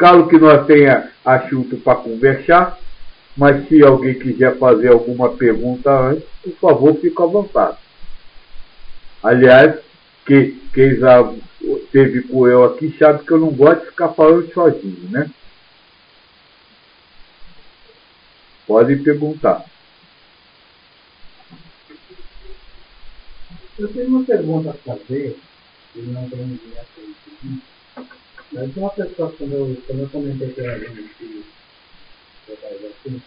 Claro que nós tenha assunto para conversar, mas se alguém quiser fazer alguma pergunta antes, por favor, fique à vontade. Aliás, que, quem já teve com eu aqui sabe que eu não gosto de ficar falando sozinho, né? Pode perguntar. Eu tenho uma pergunta a fazer, e não tenho fazer. Mas uma pessoa, quando eu, quando eu comentei com ela que eu estava assim,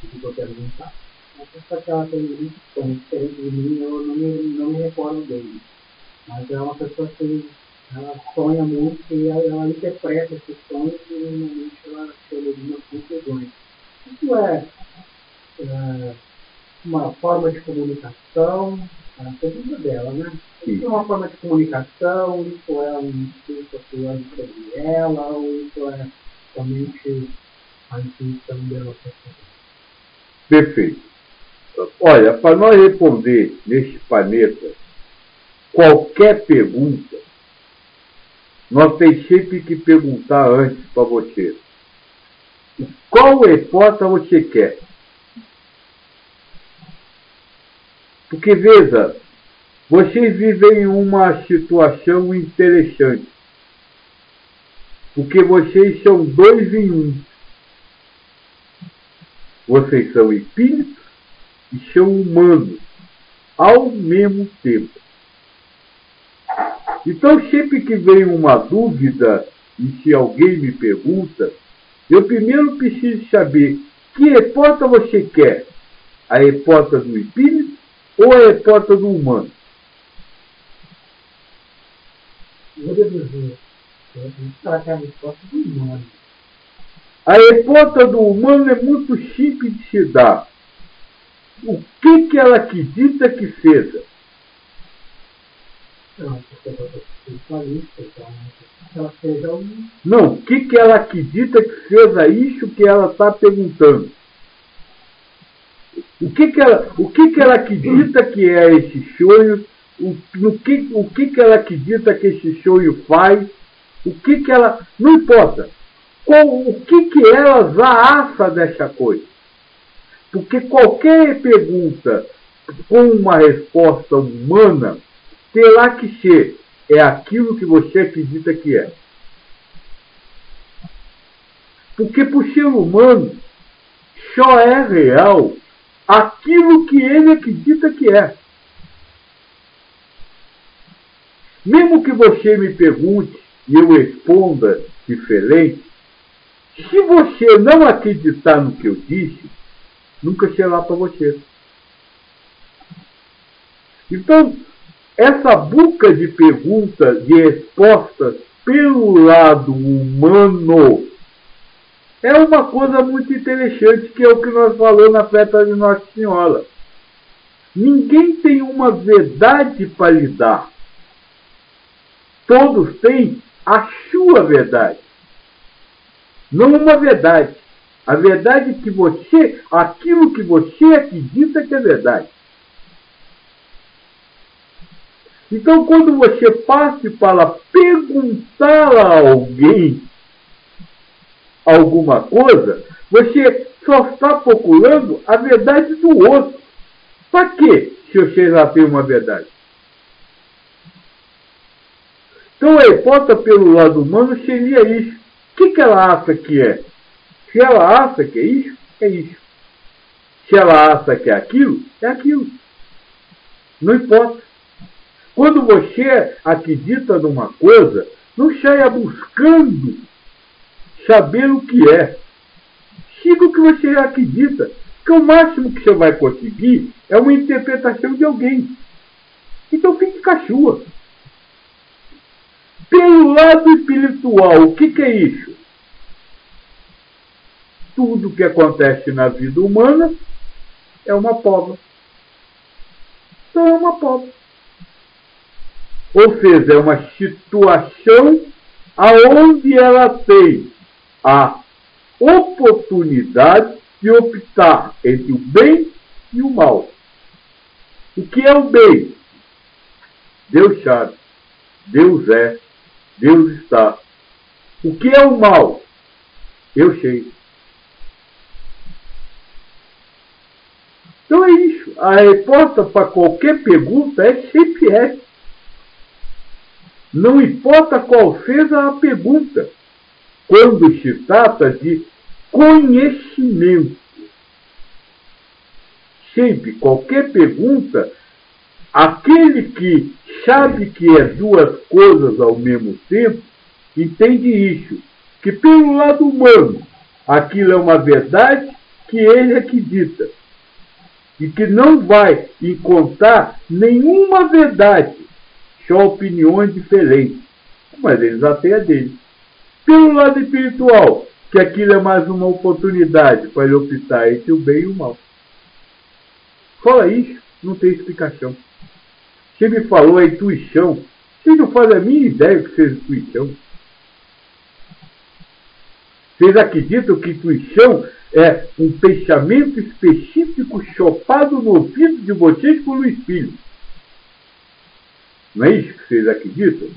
ficou perguntar. Uma pessoa que ela tem muitos sonhos diferentes de mim, eu não me, não me recordo dele. Mas é uma pessoa que ela sonha muito e ela, ela interpreta esses sonhos e normalmente ela chega de umas conclusões. Isso é, é uma forma de comunicação, a pergunta dela, né? Isso é uma forma de comunicação, isso é um discurso atuando sobre ela, ou isso é somente a intuição dela? Perfeito. Olha, para nós responder neste planeta qualquer pergunta, nós temos sempre que perguntar antes para você. Qual resposta você quer? Porque veja, vocês vivem uma situação interessante. Porque vocês são dois em um. Vocês são espíritos e são humanos ao mesmo tempo. Então, sempre que vem uma dúvida, e se alguém me pergunta, eu primeiro preciso saber que hipótese você quer. A hipótese do espírito ou a hipótese do humano? A resposta do humano. A hipótese do humano é muito simples de se dar. O que, que ela acredita que seja? Não. Não, o que, que ela acredita que seja isso que ela está perguntando? O que, que, ela, o que, que ela acredita que é esse sonho? O, no que, o que, que ela acredita que esse sonho faz? O que, que ela. Não importa. Qual, o que, que ela já acha dessa coisa? Porque qualquer pergunta com uma resposta humana terá que ser é aquilo que você acredita que é. Porque para o ser humano só é real aquilo que ele acredita que é. Mesmo que você me pergunte e eu responda diferente, se você não acreditar no que eu disse, nunca será para você. Então, essa buca de perguntas e respostas pelo lado humano é uma coisa muito interessante, que é o que nós falamos na festa de Nossa Senhora. Ninguém tem uma verdade para lhe dar. Todos têm a sua verdade. Não uma verdade. A verdade que você, aquilo que você acredita que é verdade. Então, quando você passe para perguntar a alguém alguma coisa, você só está procurando a verdade do outro. Para quê, se você já tem uma verdade? Então a hipótese pelo lado humano seria isso. O que, que ela acha que é? Se ela acha que é isso, é isso. Se ela acha que é aquilo, é aquilo. Não importa. Quando você acredita numa coisa, não saia buscando saber o que é. Siga o que você acredita. Que o máximo que você vai conseguir é uma interpretação de alguém. Então fique com a sua. Pelo lado espiritual, o que, que é isso? Tudo que acontece na vida humana é uma prova. Então é uma prova. Ou seja, é uma situação aonde ela tem a oportunidade de optar entre o bem e o mal. O que é o bem? Deus sabe, Deus é, Deus está. O que é o mal? Eu sei. Então é isso. A resposta para qualquer pergunta é sempre essa. Não importa qual seja a pergunta, quando se trata de conhecimento. Sempre, qualquer pergunta, aquele que sabe que é duas coisas ao mesmo tempo, entende isso. Que pelo lado humano, aquilo é uma verdade que ele acredita. E que não vai encontrar nenhuma verdade, só opiniões diferentes. Mas eles até a dele. Pelo lado espiritual, que aquilo é mais uma oportunidade para ele optar entre o bem e o mal. Fala isso, não tem explicação. Você me falou a intuição. Você não faz a minha ideia que seja intuição. Vocês acreditam que intuição é um pensamento específico chopado no ouvido de vocês por um espírito? Não é isso que vocês acreditam?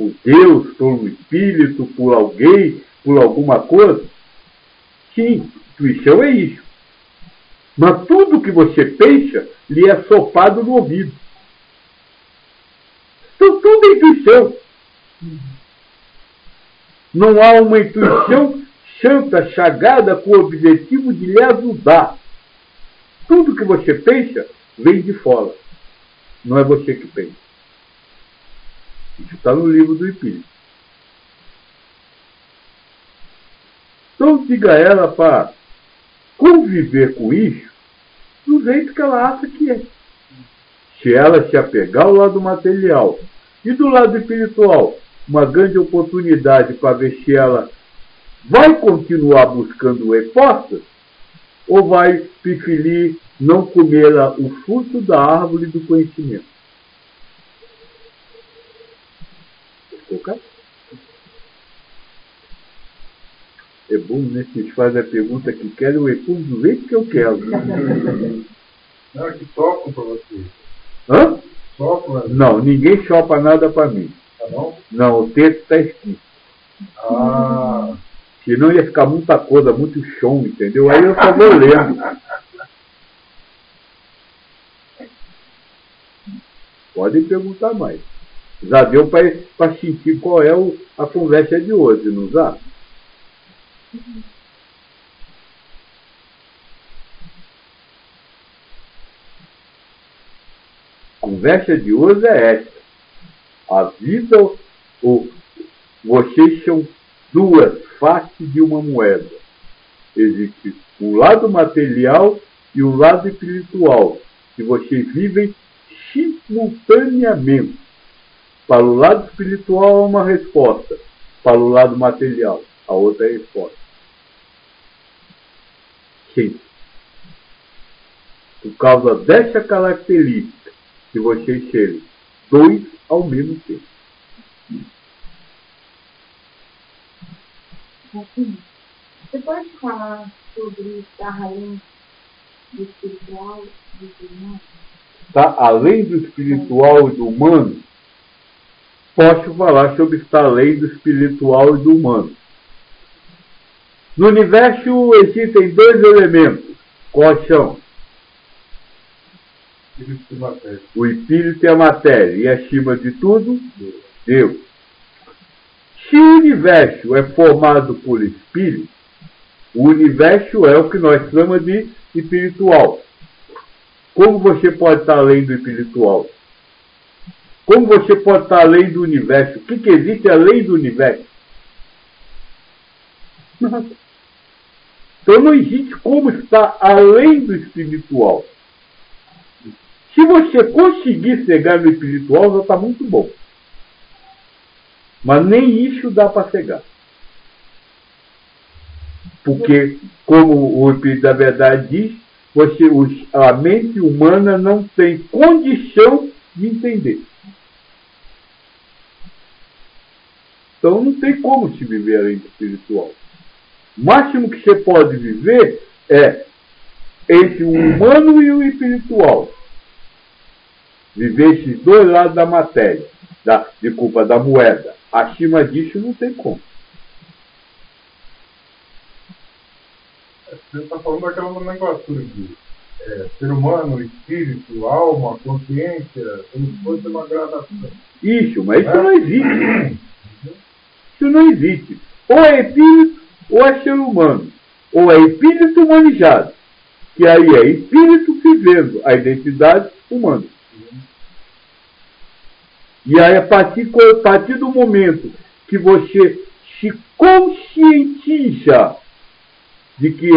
Por Deus, por um espírito, por alguém, por alguma coisa? Sim, intuição é isso. Mas tudo que você pensa lhe é sopado no ouvido. Então tudo é intuição. Não há uma intuição santa, chagada, com o objetivo de lhe ajudar. Tudo que você pensa vem de fora. Não é você que pensa. Isso está no livro do Espírito. Então diga ela para conviver com isso do jeito que ela acha que é. Se ela se apegar ao lado material e do lado espiritual, uma grande oportunidade para ver se ela vai continuar buscando respostas ou vai preferir não comer o fruto da árvore do conhecimento. É bom, né? Que eles fazem a pergunta que querem, eu respondo do jeito que eu quero. Não, é que tocam para você. Hã? Sopra. Não, ninguém chopa nada para mim. Tá bom? Não, o texto está escrito. Ah. Senão ia ficar muita coisa, muito chão, entendeu? Aí eu só vou lendo. Podem perguntar mais. Já deu para sentir qual é o, a conversa de hoje, não já? A conversa de hoje é essa. A vida, o, vocês são duas faces de uma moeda. Existe o lado material e o lado espiritual, que vocês vivem simultaneamente. Para o lado espiritual é uma resposta, para o lado material, a outra a resposta. Sim. Por causa dessa característica que vocês serem dois ao mesmo tempo. Você pode falar sobre estar além do espiritual e do humano? Está além do espiritual e do humano? Posso falar sobre estar além do espiritual e do humano. No universo existem dois elementos. Quais são? Espírito e matéria. O espírito e a matéria. E acima de tudo, Deus. Se o universo é formado por espírito, o universo é o que nós chamamos de espiritual. Como você pode estar além do espiritual? Como você pode estar além do universo? O que, que existe além do universo? Então não existe como estar além do espiritual. Se você conseguir chegar no espiritual, já está muito bom. Mas nem isso dá para chegar. Porque, como o Espírito da Verdade diz, você, a mente humana não tem condição de entender. Então não tem como te viver além do espiritual. O máximo que você pode viver é entre o humano e o espiritual. Viver esses dois lados da matéria, da, de culpa da moeda. Acima disso não tem como. Você está falando daquela negócio de é, ser humano, espírito, alma, consciência, como se fosse uma gradação. Isso, mas isso é? não existe. Isso não existe. Ou é espírito, ou é ser humano. Ou é espírito humanizado, que aí é espírito vivendo a identidade humana. E aí, a partir, a partir do momento que você se conscientiza de que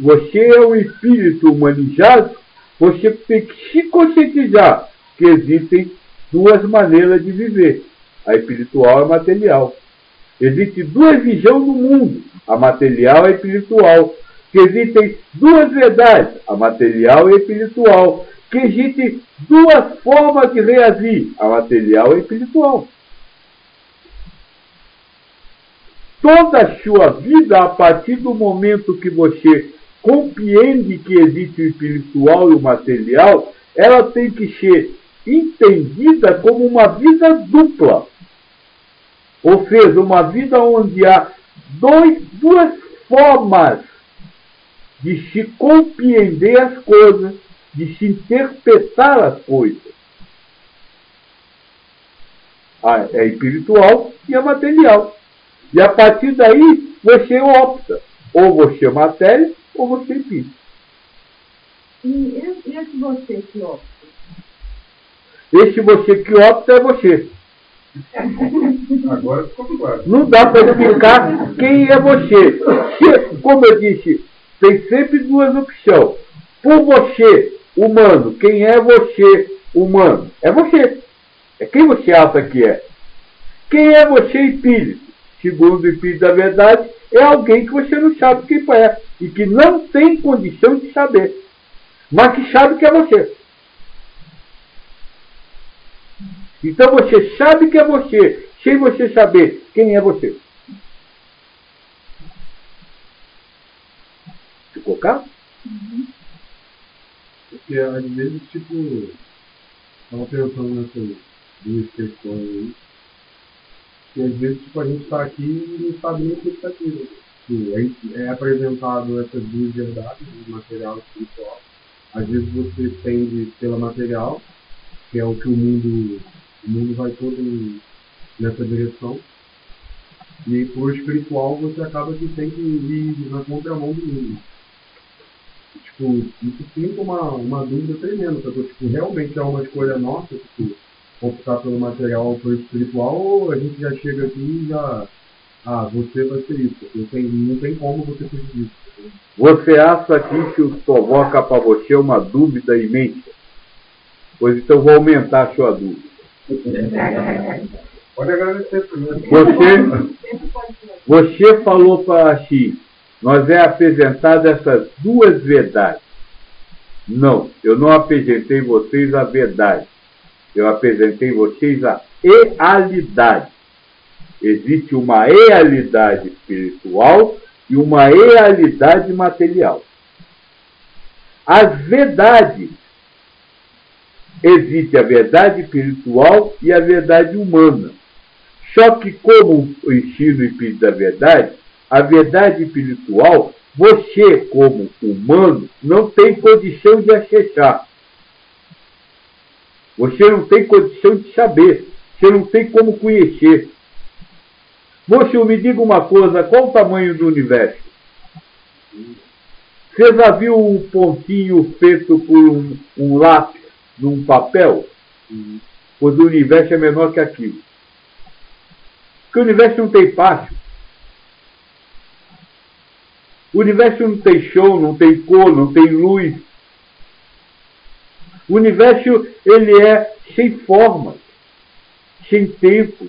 você é um espírito humanizado, você tem que se conscientizar que existem duas maneiras de viver, a espiritual e a material. Existem duas visões do mundo, a material e a espiritual. Que existem duas verdades, a material e a espiritual. Que existem duas formas de reagir, a material e a espiritual. toda a sua vida, a partir do momento que você compreende que existe o espiritual e o material, ela tem que ser entendida como uma vida dupla. Ou seja, uma vida onde há dois, duas formas de se compreender as coisas, de se interpretar as coisas. A, é espiritual e a material. E a partir daí, você opta. Ou você é matéria, ou você é espírito. E esse você que opta? Esse você que opta é você. Agora ficou. Não dá para explicar quem é você. Como eu disse, tem sempre duas opções. Por você, humano, quem é você, humano? É você. É quem você acha que é. Quem é você, espírito? segundo o Espírito da Verdade, é alguém que você não sabe quem é e que não tem condição de saber, mas que sabe que é você. Então você sabe que é você, sem você saber quem é você. Ficou? Uhum. Porque às vezes, tipo, estava pensando nessas duas questões aí e às vezes tipo, a gente está aqui e não sabe nem o que está aqui. Tipo, é apresentado essas duas verdades, material e espiritual. Às vezes você tende pela material, que é o que o mundo, o mundo vai todo nessa direção. E por espiritual você acaba que tem que ir na contramão do mundo. Tipo, isso fica uma, uma dúvida tremenda, porque tipo, realmente é uma escolha nossa, tipo, optar pelo material ou pelo espiritual, ou a gente já chega aqui e já. Ah, você vai ser isso. Tem, não tem como você fugir disso. Você acha que isso provoca para você uma dúvida imensa? Pois então vou aumentar a sua dúvida. Pode agradecer primeiro. Você, você falou para a Xi, nós é apresentado essas duas verdades. Não, eu não apresentei vocês a verdade eu apresentei vocês a realidade. Existe uma realidade espiritual e uma realidade material. As verdades. Existe a verdade espiritual e a verdade humana. Só que, como o ensino espírito da verdade, a verdade espiritual, você, como humano, não tem condição de acessar. Você não tem condição de saber. Você não tem como conhecer. Moço, me diga uma coisa: qual o tamanho do universo? Você já viu um pontinho feito por um, um lápis num papel? Pois o universo é menor que aquilo. Porque o universo não tem espaço. O universo não tem show, não tem cor, não tem luz, o universo ele é sem forma, sem tempo,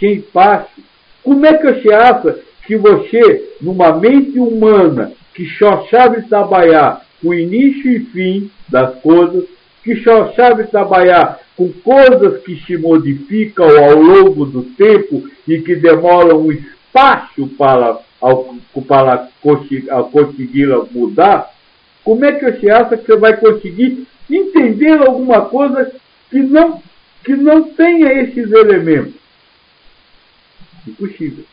sem espaço. Como é que você acha que você, numa mente humana que só sabe trabalhar com início e fim das coisas, que só sabe trabalhar com coisas que se modificam ao longo do tempo e que demoram um espaço para, para conseguir mudar, como é que você acha que você vai conseguir entender alguma coisa que não, que não tenha esses elementos. Impossível.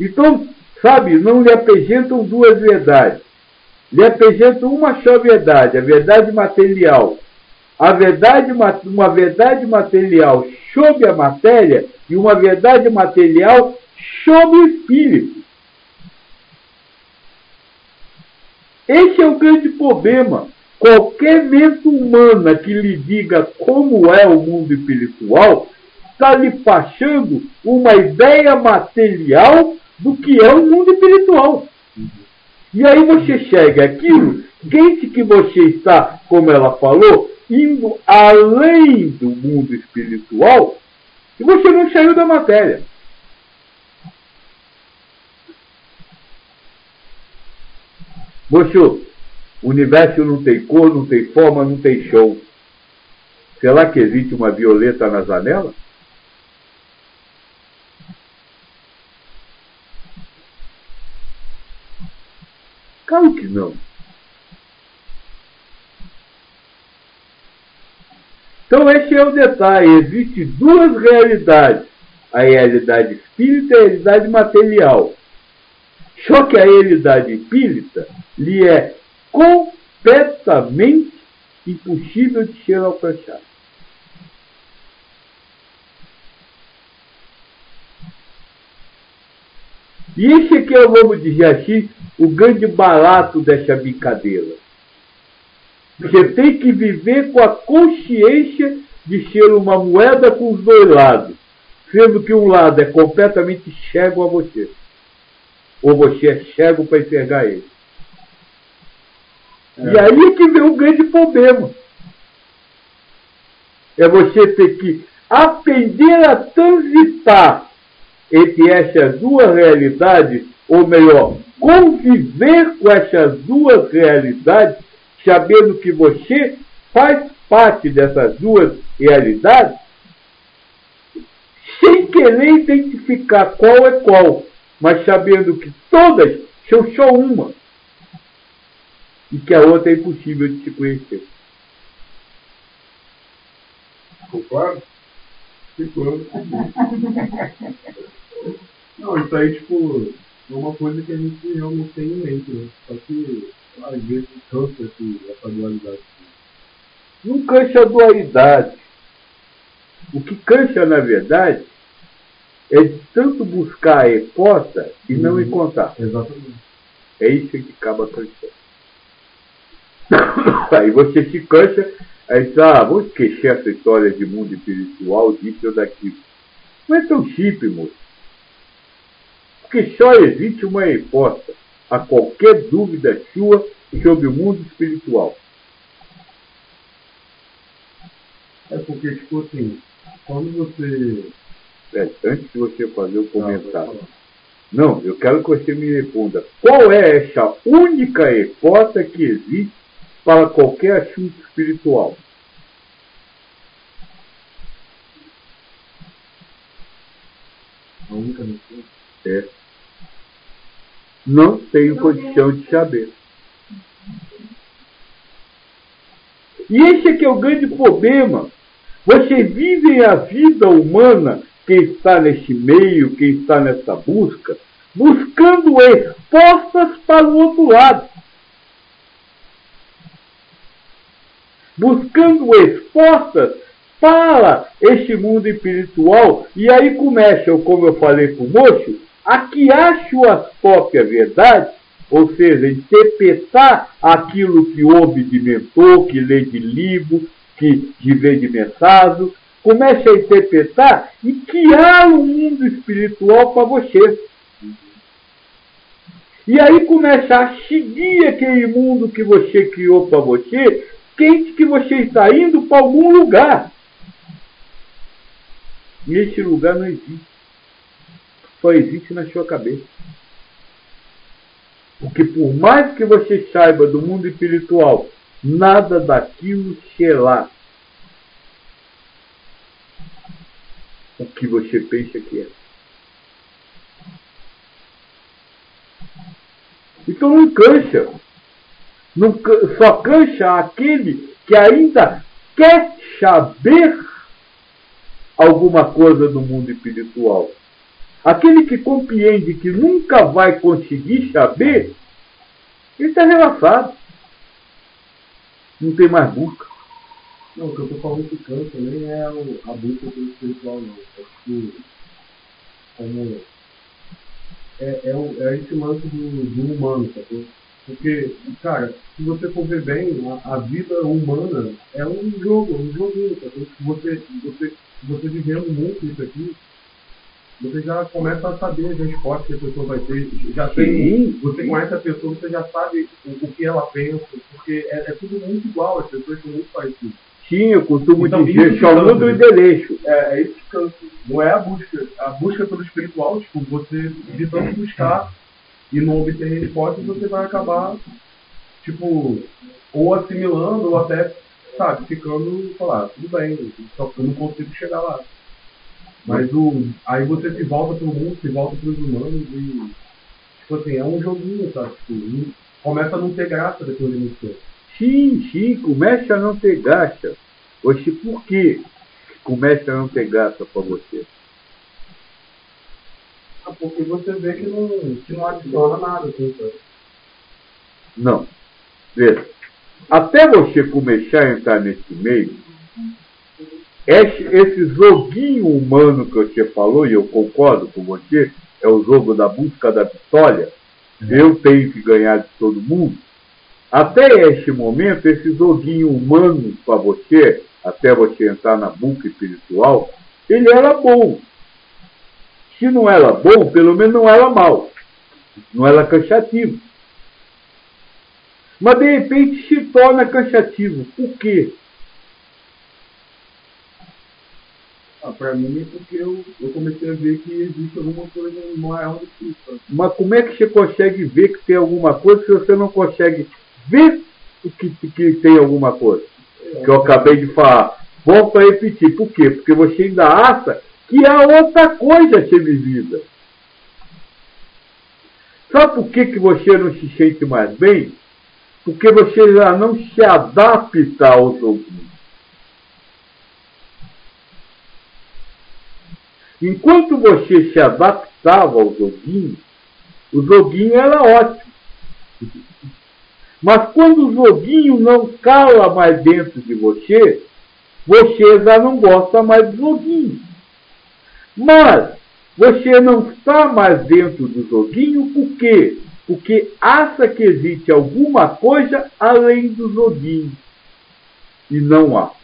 Então, sabe, não lhe apresentam duas verdades. Lhe apresentam uma só verdade, a verdade material. A verdade, uma verdade material sobre a matéria e uma verdade material sobre o espírito. Esse é o grande problema. Qualquer mente humana que lhe diga como é o mundo espiritual está lhe passando uma ideia material do que é o mundo espiritual. E aí você chega aquilo, quente que você está, como ela falou, indo além do mundo espiritual, e você não saiu da matéria. Moço, o universo não tem cor, não tem forma, não tem show. Será que existe uma violeta na janela? Claro que não. Então esse é o detalhe. Existem duas realidades. A realidade espírita e a realidade material. Só que a realidade espírita lhe é completamente impossível de ser alcançada. E esse aqui é, vamos dizer assim, o grande barato dessa brincadeira. Você tem que viver com a consciência de ser uma moeda com os dois lados, sendo que um lado é completamente cego a você, ou você é cego para enxergar ele. É. E aí é que vem o grande problema. É você ter que aprender a transitar entre essas duas realidades, ou melhor, conviver com essas duas realidades, sabendo que você faz parte dessas duas realidades, sem querer identificar qual é qual, mas sabendo que todas são só uma e que a outra é impossível de se conhecer. Ficou claro? Ficou. Não, isso aí, tipo, é uma coisa que a gente realmente tem em mente, né? Só que, às vezes, cansa essa dualidade. Não cansa a dualidade. O que cansa, na verdade, é de tanto buscar a resposta e não uhum. encontrar. Exatamente. É isso que acaba cansando. Aí você se cansa, aí diz, ah, vou esquecer essa história de mundo espiritual, disso ou daquilo. Não é tão simples, moço. Porque só existe uma resposta a qualquer dúvida sua sobre o mundo espiritual. É porque, tipo assim, quando você. É, antes de você fazer o comentário. Não, eu quero que você me responda. Qual é essa única resposta que existe para qualquer assunto espiritual? A única resposta? É não tenho condição de saber. E esse é que é o grande problema. Você vive a vida humana, quem está nesse meio, quem está nessa busca, buscando respostas para o outro lado. Buscando respostas para este mundo espiritual. E aí começa, como eu falei para o moço, a que acha suas próprias verdades, ou seja, interpretar aquilo que ouve de mentor, que lê de livro, que vê de mensagem, comece a interpretar e criar um mundo espiritual para você. E aí começa a seguir aquele mundo que você criou para você, quente que você está indo para algum lugar. E esse lugar não existe só existe na sua cabeça. Porque por mais que você saiba do mundo espiritual, nada daquilo será o que você pensa que é. Então não cansa. Não, só cansa aquele que ainda quer saber alguma coisa do mundo espiritual Aquele que compreende que nunca vai conseguir saber, ele está relaxado. Não tem mais busca. Não, o que eu estou falando que cansa nem é a busca pelo espiritual, não. É tipo, como. É, é, é esse lance do, do humano, sacou? Porque, cara, se você for ver bem, a, a vida humana é um jogo, um joguinho, sacou? Você, você, você vivendo muito isso aqui, você já começa a saber as respostas que a pessoa vai ter. Já tem, você conhece a pessoa, você já sabe o, o que ela pensa, porque é, é, tudo muito igual, as pessoas são muito parecidas. Sim, eu costumo Então, dizer isso só que muda o cansa. endereço. É, é isso que cansa. Não é a busca. A busca pelo espiritual, tipo, você de tanto buscar e não obter resposta, você vai acabar, tipo, ou assimilando, ou até, sabe, ficando, falar, tudo bem, só que eu não consigo chegar lá. Mas o, aí você se volta pro mundo, se volta pros humanos e, tipo assim, é um joguinho, sabe? Tipo, não- começa a não ter graça depois de muito tempo. Sim, sim, começa a não ter graça. Oxe, por que começa a não ter graça para você? Ah, Porque você vê que não, que não adiciona nada, assim, sabe? Não. Veja, até você começar a entrar nesse meio, esse, esse joguinho humano que você falou, e eu concordo com você, é o jogo da busca da vitória, eu tenho que ganhar de todo mundo. Até este momento, esse joguinho humano para você, até você entrar na busca espiritual, ele era bom. Se não era bom, pelo menos não era mal. Não era cansativo. Mas de repente se torna cansativo. Por quê? Ah, pra mim é porque eu, eu comecei a ver que existe alguma coisa maior do que isso. Mas como é que você consegue ver que tem alguma coisa se você não consegue ver o que, que tem alguma coisa? Que eu acabei de falar. Volto a repetir. Por quê? Porque você ainda acha que há outra coisa a ser vivida. Sabe por que, que você não se sente mais bem? Porque você já não se adapta ao joguinho. Enquanto você se adaptava ao joguinho, o joguinho era ótimo. Mas quando o joguinho não cala mais dentro de você, você já não gosta mais do joguinho. Mas você não está mais dentro do joguinho por quê? Porque acha que existe alguma coisa além do joguinho. E não há.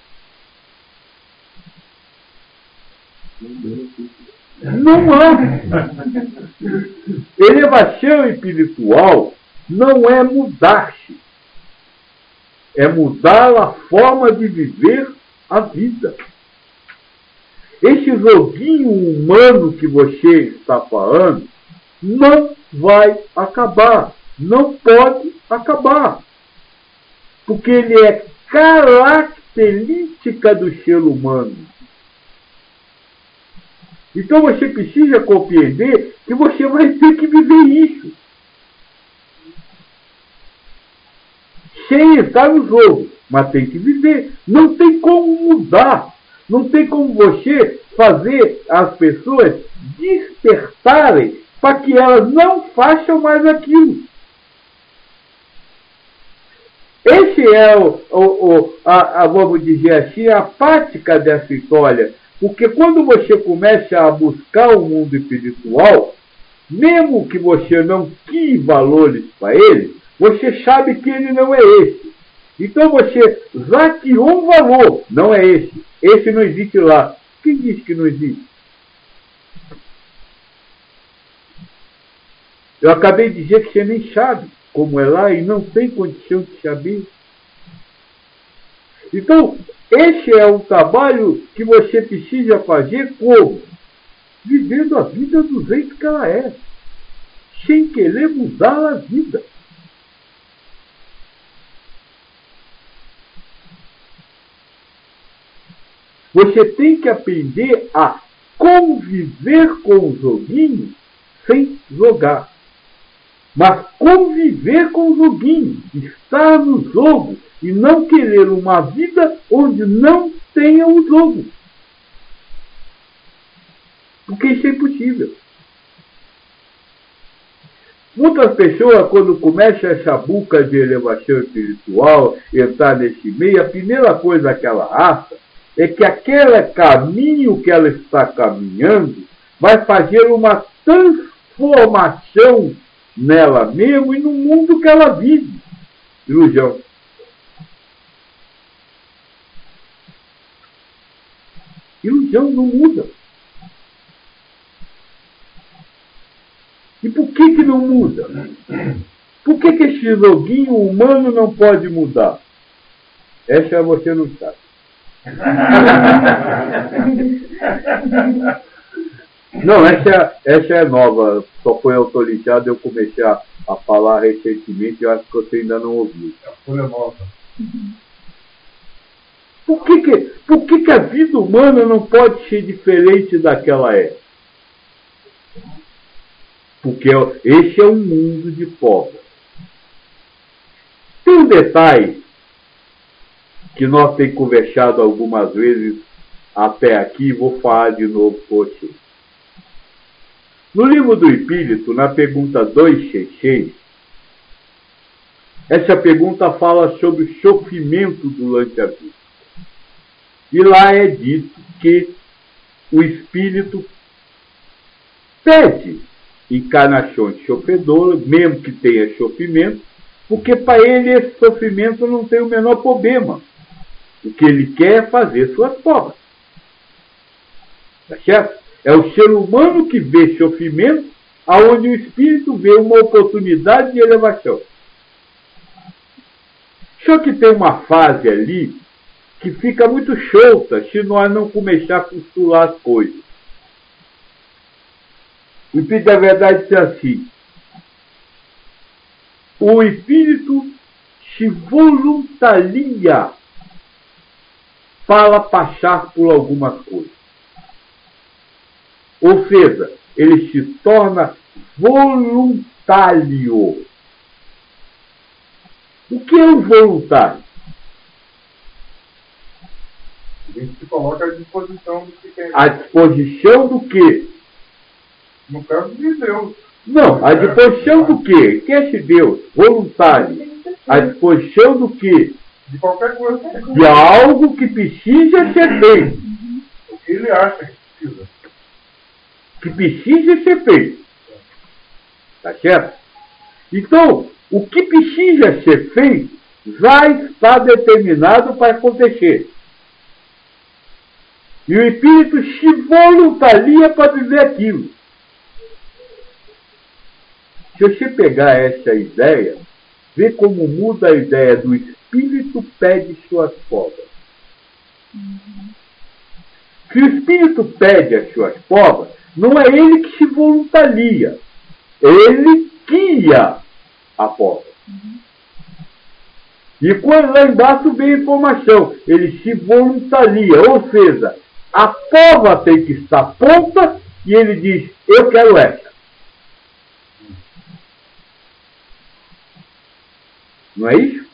Não há. Elevação espiritual não é mudar-se. É mudar a forma de viver a vida. Esse joguinho humano que você está falando não vai acabar. Não pode acabar. Porque ele é característica do ser humano. Então você precisa compreender que você vai ter que viver isso. Sem estar no jogo, mas tem que viver. Não tem como mudar. Não tem como você fazer as pessoas despertarem para que elas não façam mais aquilo. Esse é o, o, o a, a, vamos dizer assim, a prática dessa história. Porque quando você começa a buscar o mundo espiritual, mesmo que você não crie valores para ele, você sabe que ele não é esse. Então você criou um valor, não é esse. Esse não existe lá. Quem diz que não existe? Eu acabei de dizer que você nem sabe como é lá e não tem condição de saber. Então, esse é o trabalho que você precisa fazer como? Vivendo a vida do jeito que ela é, sem querer mudar a vida. Você tem que aprender a conviver com o joguinho sem jogar. Mas conviver com o joguinho, estar no jogo e não querer uma vida onde não tenha o jogo. Porque isso é impossível. Muitas pessoas, quando começam essa buca de elevação espiritual, entrar nesse meio, a primeira coisa que ela acha é que aquele caminho que ela está caminhando vai fazer uma transformação nela mesma e no mundo que ela vive. Ilusão. Ilusão não muda. E por que, que não muda? Por que, que esse joguinho humano não pode mudar? Essa você não sabe. Não, essa, essa é nova, só foi autorizada, eu comecei a, a falar recentemente, eu acho que você ainda não ouviu. Folha nova. Por que, que, por que, que a vida humana não pode ser diferente daquela é? Porque esse é um mundo de pobres. Tem um detalhe que nós temos conversado algumas vezes até aqui, vou falar de novo com você. No livro do Espírito, na pergunta 266, essa pergunta fala sobre o sofrimento durante a vida. E lá é dito que o Espírito pede encarnações sofredoras, mesmo que tenha sofrimento, porque para ele esse sofrimento não tem o menor problema. O que ele quer é fazer suas provas. Tá certo? É o ser humano que vê sofrimento, aonde o espírito vê uma oportunidade de elevação. Só que tem uma fase ali que fica muito solta se nós não começar a costurar as coisas. O Espírito da Verdade diz assim: o Espírito se voluntaria para passar por algumas coisas. Ou seja, ele se torna voluntário. O que é um voluntário? A gente se coloca à disposição do que quer. À disposição do quê? No caso de Deus. Não, à disposição do quê? Que é esse Deus? Voluntário. À disposição do quê? De qualquer coisa. De algo que precisa ser feito. O que ele acha que precisa. Que precisa ser feito. Tá certo? Então, o que precisa ser feito já está determinado para acontecer. E o espírito se voluntaria para viver aquilo. Se você pegar essa ideia, vê como muda a ideia do espírito pede suas provas. Se o espírito pede as suas provas, não é ele que se voluntaria, ele guia a prova. E quando lá embaixo vem a informação, ele se voluntaria, ou seja, a prova tem que estar pronta e ele diz: Eu quero essa. Não é isso?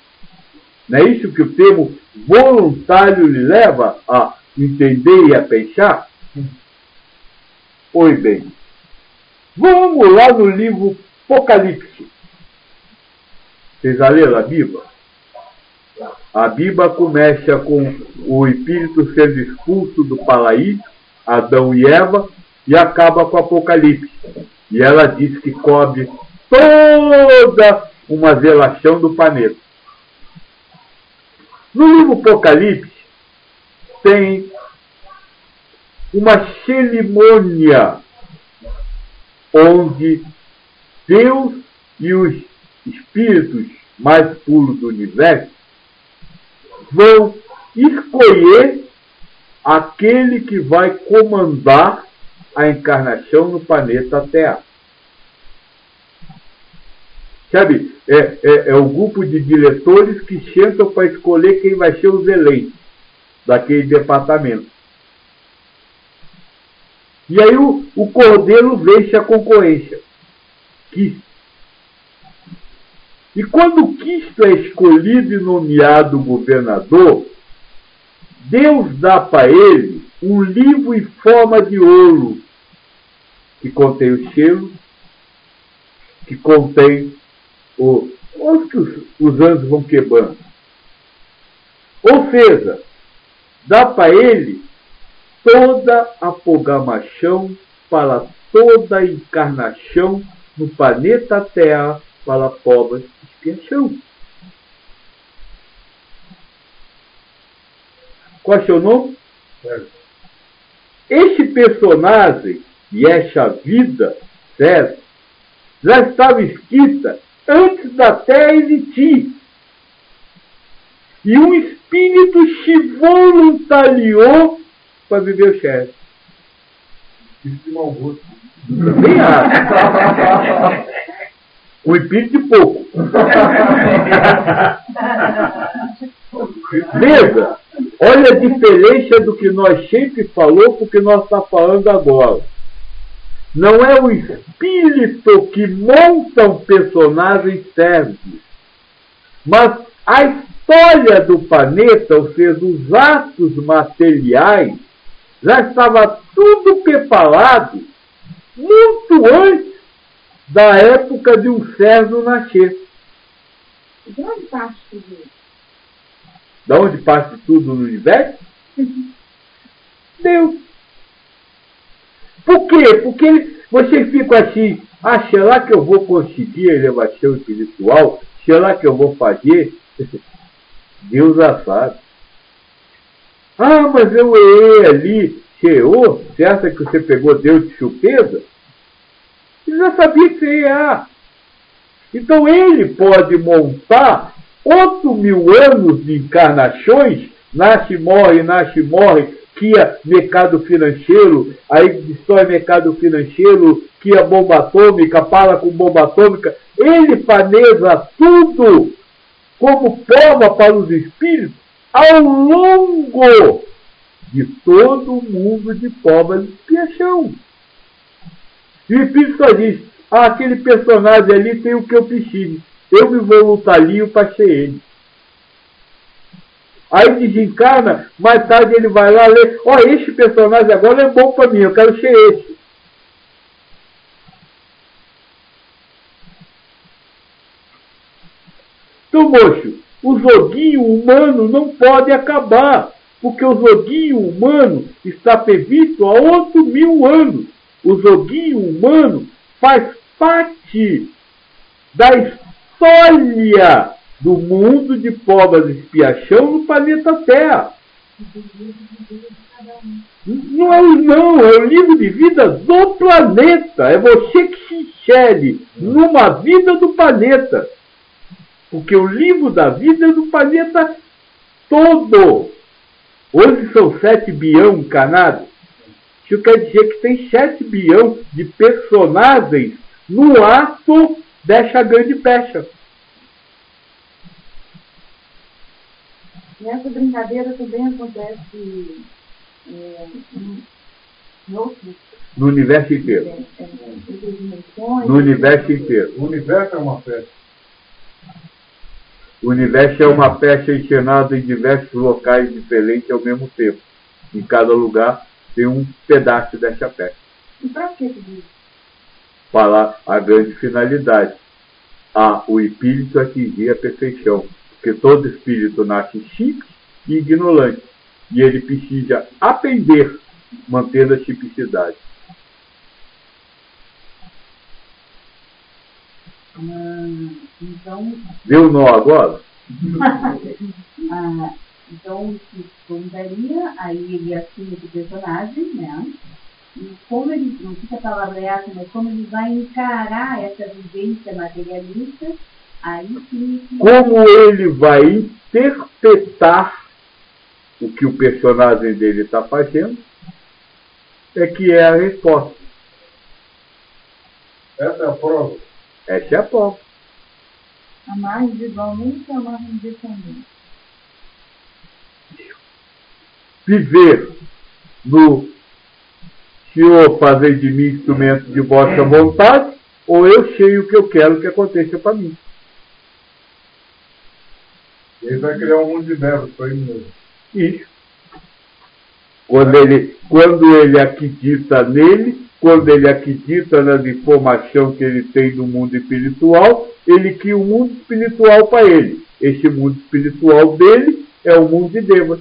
Não é isso que o termo voluntário lhe leva a entender e a pensar? Pois bem, vamos lá no livro Apocalipse. Vocês já leram a Bíblia? A Bíblia começa com o espírito sendo expulso do paraíso, Adão e Eva, e acaba com o Apocalipse. E ela diz que cobre toda uma zelação do planeta. No livro Apocalipse tem uma cerimônia onde Deus e os espíritos mais puros do universo vão escolher aquele que vai comandar a encarnação no planeta Terra. Sabe, é, é, é o grupo de diretores que sentam para escolher quem vai ser os eleitos daquele departamento. E aí o, o cordeiro vence a concorrência. E quando Cristo é escolhido e nomeado governador, Deus dá para ele um livro em forma de ouro, que contém o selo, que contém o, os que os, os anjos vão quebrando. Ou seja, dá para ele toda a programação para toda a encarnação no planeta Terra para a pobre expiação. Qual é seu nome? Este personagem e esta vida, certo? Já estava escrita antes da Terra existir. E um espírito se voluntariou para viver o chefe. Espírito de mau gosto. Também acho. Um espírito de pouco. Veja, olha a diferença do que nós sempre falou com o que nós está falando agora. Não é o espírito que monta um personagem serve, mas a história do planeta, ou seja, os atos materiais, já estava tudo preparado muito antes da época de um César nascer. De onde parte tudo isso? Da onde parte tudo no universo? Deus. Por quê? Porque você fica assim, ah, será que eu vou conseguir a elevação espiritual? Será que eu vou fazer? Deus já sabe. Ah, mas eu errei ali. Cheou? Você acha que você pegou Deus de surpresa? Ele já sabia que você ia errar. Então ele pode montar 8 mil anos de encarnações, nasce, morre, nasce, morre, que é mercado financeiro, aí destrói mercado financeiro, que é bomba atômica, para com bomba atômica. Ele planeja tudo como prova para os espíritos ao longo de todo o mundo de pobre de expiação. E o espírito só diz, ah, aquele personagem ali tem o que eu preciso. Eu me voluntario para ser ele. Aí desencarna, mais tarde ele vai lá ler, ó, oh, este personagem agora é bom para mim, eu quero ser esse. Então, moço, o joguinho humano não pode acabar, porque o joguinho humano está previsto há 8 mil anos. O joguinho humano faz parte da história do mundo de de expiação no planeta Terra. Não é, não, é o livro de vida do planeta. É você que se enxergue numa vida do planeta. Porque o livro da vida é do planeta todo. Hoje são 7 bilhão encarnados. Isso quer dizer que tem 7 bilhão de personagens no ato dessa grande pecha. E essa brincadeira também acontece é, em outros. No universo inteiro. É, é, no universo inteiro. O universo é uma festa. O universo é uma peça encenada em diversos locais diferentes ao mesmo tempo. Em cada lugar tem um pedaço dessa peça. E para que isso? Para a grande finalidade. A o espírito atingir a perfeição. Porque todo espírito nasce simples e ignorante. E ele precisa aprender mantendo a tipicidade. Ah, então. Deu nó agora? ah, então, se voluntaria, aí ele assume esse personagem, né? E como ele, não fica a palavra essa, mas como ele vai encarar essa vivência materialista, aí sim. Como ele vai interpretar o que o personagem dele está fazendo, é que é a resposta. Essa é a prova. Essa é a prova. Amar individualmente ou amar individualmente? Viver no Senhor fazer de mim instrumento de vossa vontade, ou eu sei o que eu quero que aconteça para mim. Ele vai criar um mundo de verbos para ele mesmo. Isso. Quando ele, quando ele acredita nele, quando ele acredita nas informações que ele tem do mundo espiritual, ele cria um mundo espiritual para ele. Este mundo espiritual dele é o mundo de Devas,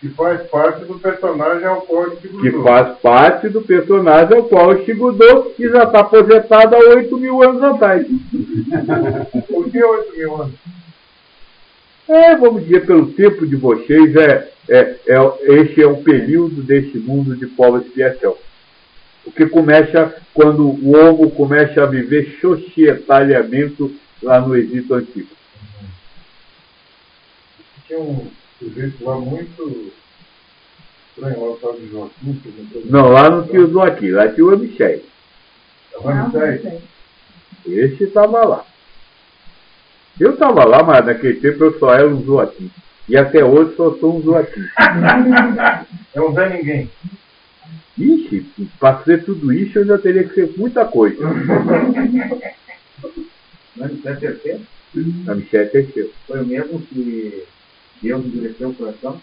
Que faz parte do personagem ao qual ele se que grudou. faz parte do personagem ao qual ele se grudou e já está aposentado há 8 mil anos atrás. Por que 8 mil anos? É, vamos dizer, pelo tempo de vocês, é, é, é, este é o período deste mundo de pova expiação. Porque começa quando o homo começa a viver societariamente lá no Egito Antigo. Tinha um sujeito lá muito estranho, lá o tal de Joaquim. que não lá não tinha o Joaquim, lá tinha o Abishai. Zé. sei. Esse estava lá. Eu estava lá, mas naquele tempo eu só era um Joaquim. E até hoje só sou um Joaquim. É um Zé Ninguém. Ixi, para ser tudo isso eu ainda teria que ser muita coisa. Mas o Zé terceiro A Michelle Teixeira. foi o mesmo que Deus endureceu o coração?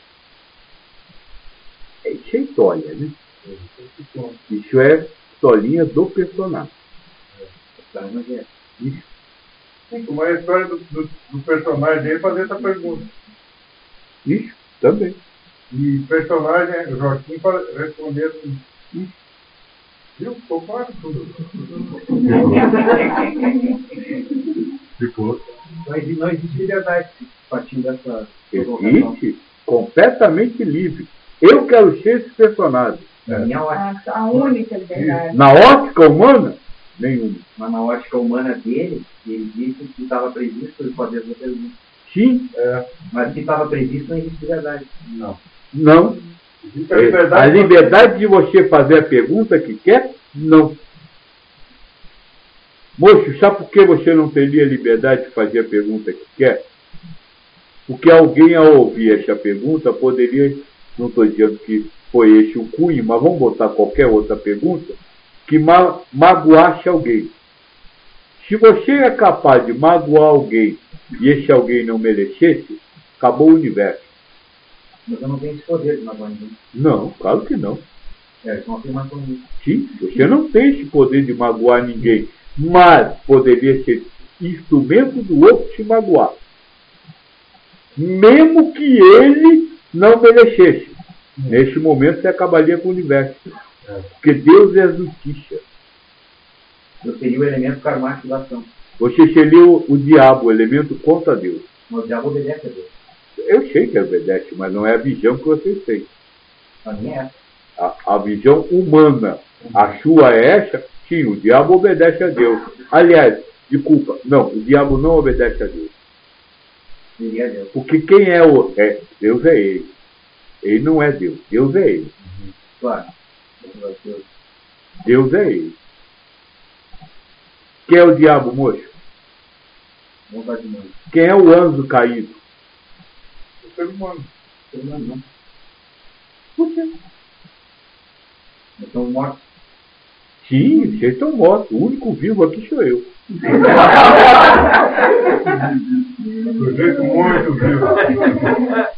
É, Isso é história, né? Isso é historinha do personagem. Tá, mas é. Sim, como é a história do, do, do personagem dele fazer essa pergunta. Isso também. E o personagem, o Joaquim, para responder assim. Viu? Ficou claro tudo. Ficou. Não existe, não existe liberdade partindo dessa. Existe completamente livre. Eu quero ser esse personagem. Na minha ótica. A, única liberdade. Na ótica humana, nenhuma. Mas na ótica humana dele, ele disse que estava previsto ele fazer essa pergunta. Sim, Mas se estava previsto, não existe liberdade. Não. Não. A É, liberdade. A liberdade de você fazer a pergunta que quer, não. Moço, sabe por que você não teria liberdade de fazer a pergunta que quer? Porque alguém ao ouvir essa pergunta poderia, não estou dizendo que foi esse o cunho, mas vamos botar qualquer outra pergunta, que ma magoasse alguém. Se você é capaz de magoar alguém e esse alguém não merecesse, acabou o universo. Mas eu não tenho esse poder de magoar ninguém. Não, claro que não. É, isso é uma afirmação. Sim, você não tem esse poder de magoar ninguém, mas poderia ser instrumento do outro te magoar. Mesmo que ele não merecesse. Neste momento você acabaria com o universo. Porque Deus é a justiça. Eu seria o elemento karmático da ação. Você seria o, o diabo, o elemento contra Deus. Mas o diabo obedece a Deus. Eu sei que obedece, mas não é a visão que vocês têm. A minha é. A, a visão humana. A sua é essa? Sim, o diabo obedece a Deus. Aliás, desculpa, não, o diabo não obedece a Deus. Deus. Porque quem é o. É, Deus é ele. Ele não é Deus. Deus é ele. Claro. Deus. Deus é ele. Quem é o diabo, moço? Quem é o anjo caído? Ser humano. Ser humano não. Por quê? Nós estamos mortos. Sim, vocês estão mortos. O único vivo aqui sou eu. Sujeito muito vivo.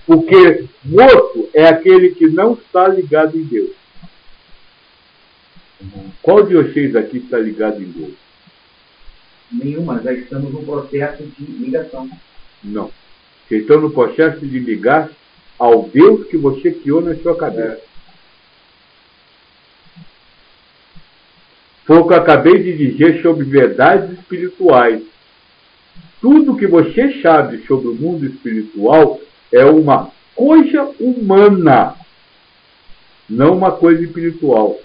Porque morto é aquele que não está ligado em Deus. Qual de vocês aqui está ligado em Deus? Nenhuma. Já estamos num processo de ligação. Não. Estão no processo de ligar ao Deus que você criou na sua cabeça. Foi o que eu acabei de dizer sobre verdades espirituais. Tudo que você sabe sobre o mundo espiritual é uma coisa humana, não uma coisa espiritual.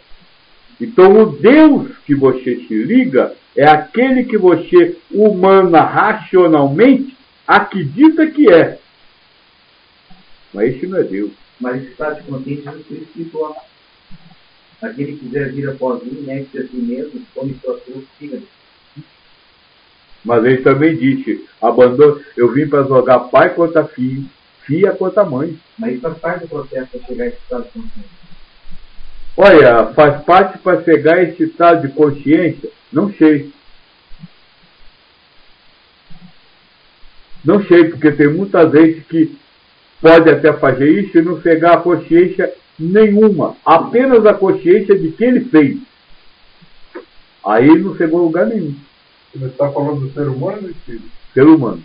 Então, o Deus que você se liga é aquele que você, humana, racionalmente, acredita que é. Mas esse não é Deus. Mas esse estado de consciência é o espírito espiritual. Aquele que quiser vir após mim, negue-se a si mesmo, tome sua cruz, siga Mas ele também disse: abandono, eu vim para jogar pai contra filho, filha contra mãe. Mas isso faz parte do processo para chegar a esse estado de consciência. Olha, faz parte para chegar a esse estado de consciência? Não sei. Não sei, porque tem muitas vezes que pode até fazer isso e não chegar à consciência nenhuma, apenas a consciência de que ele fez. Aí ele não chegou a lugar nenhum, Você está falando do ser humano ou do espírito? ser humano.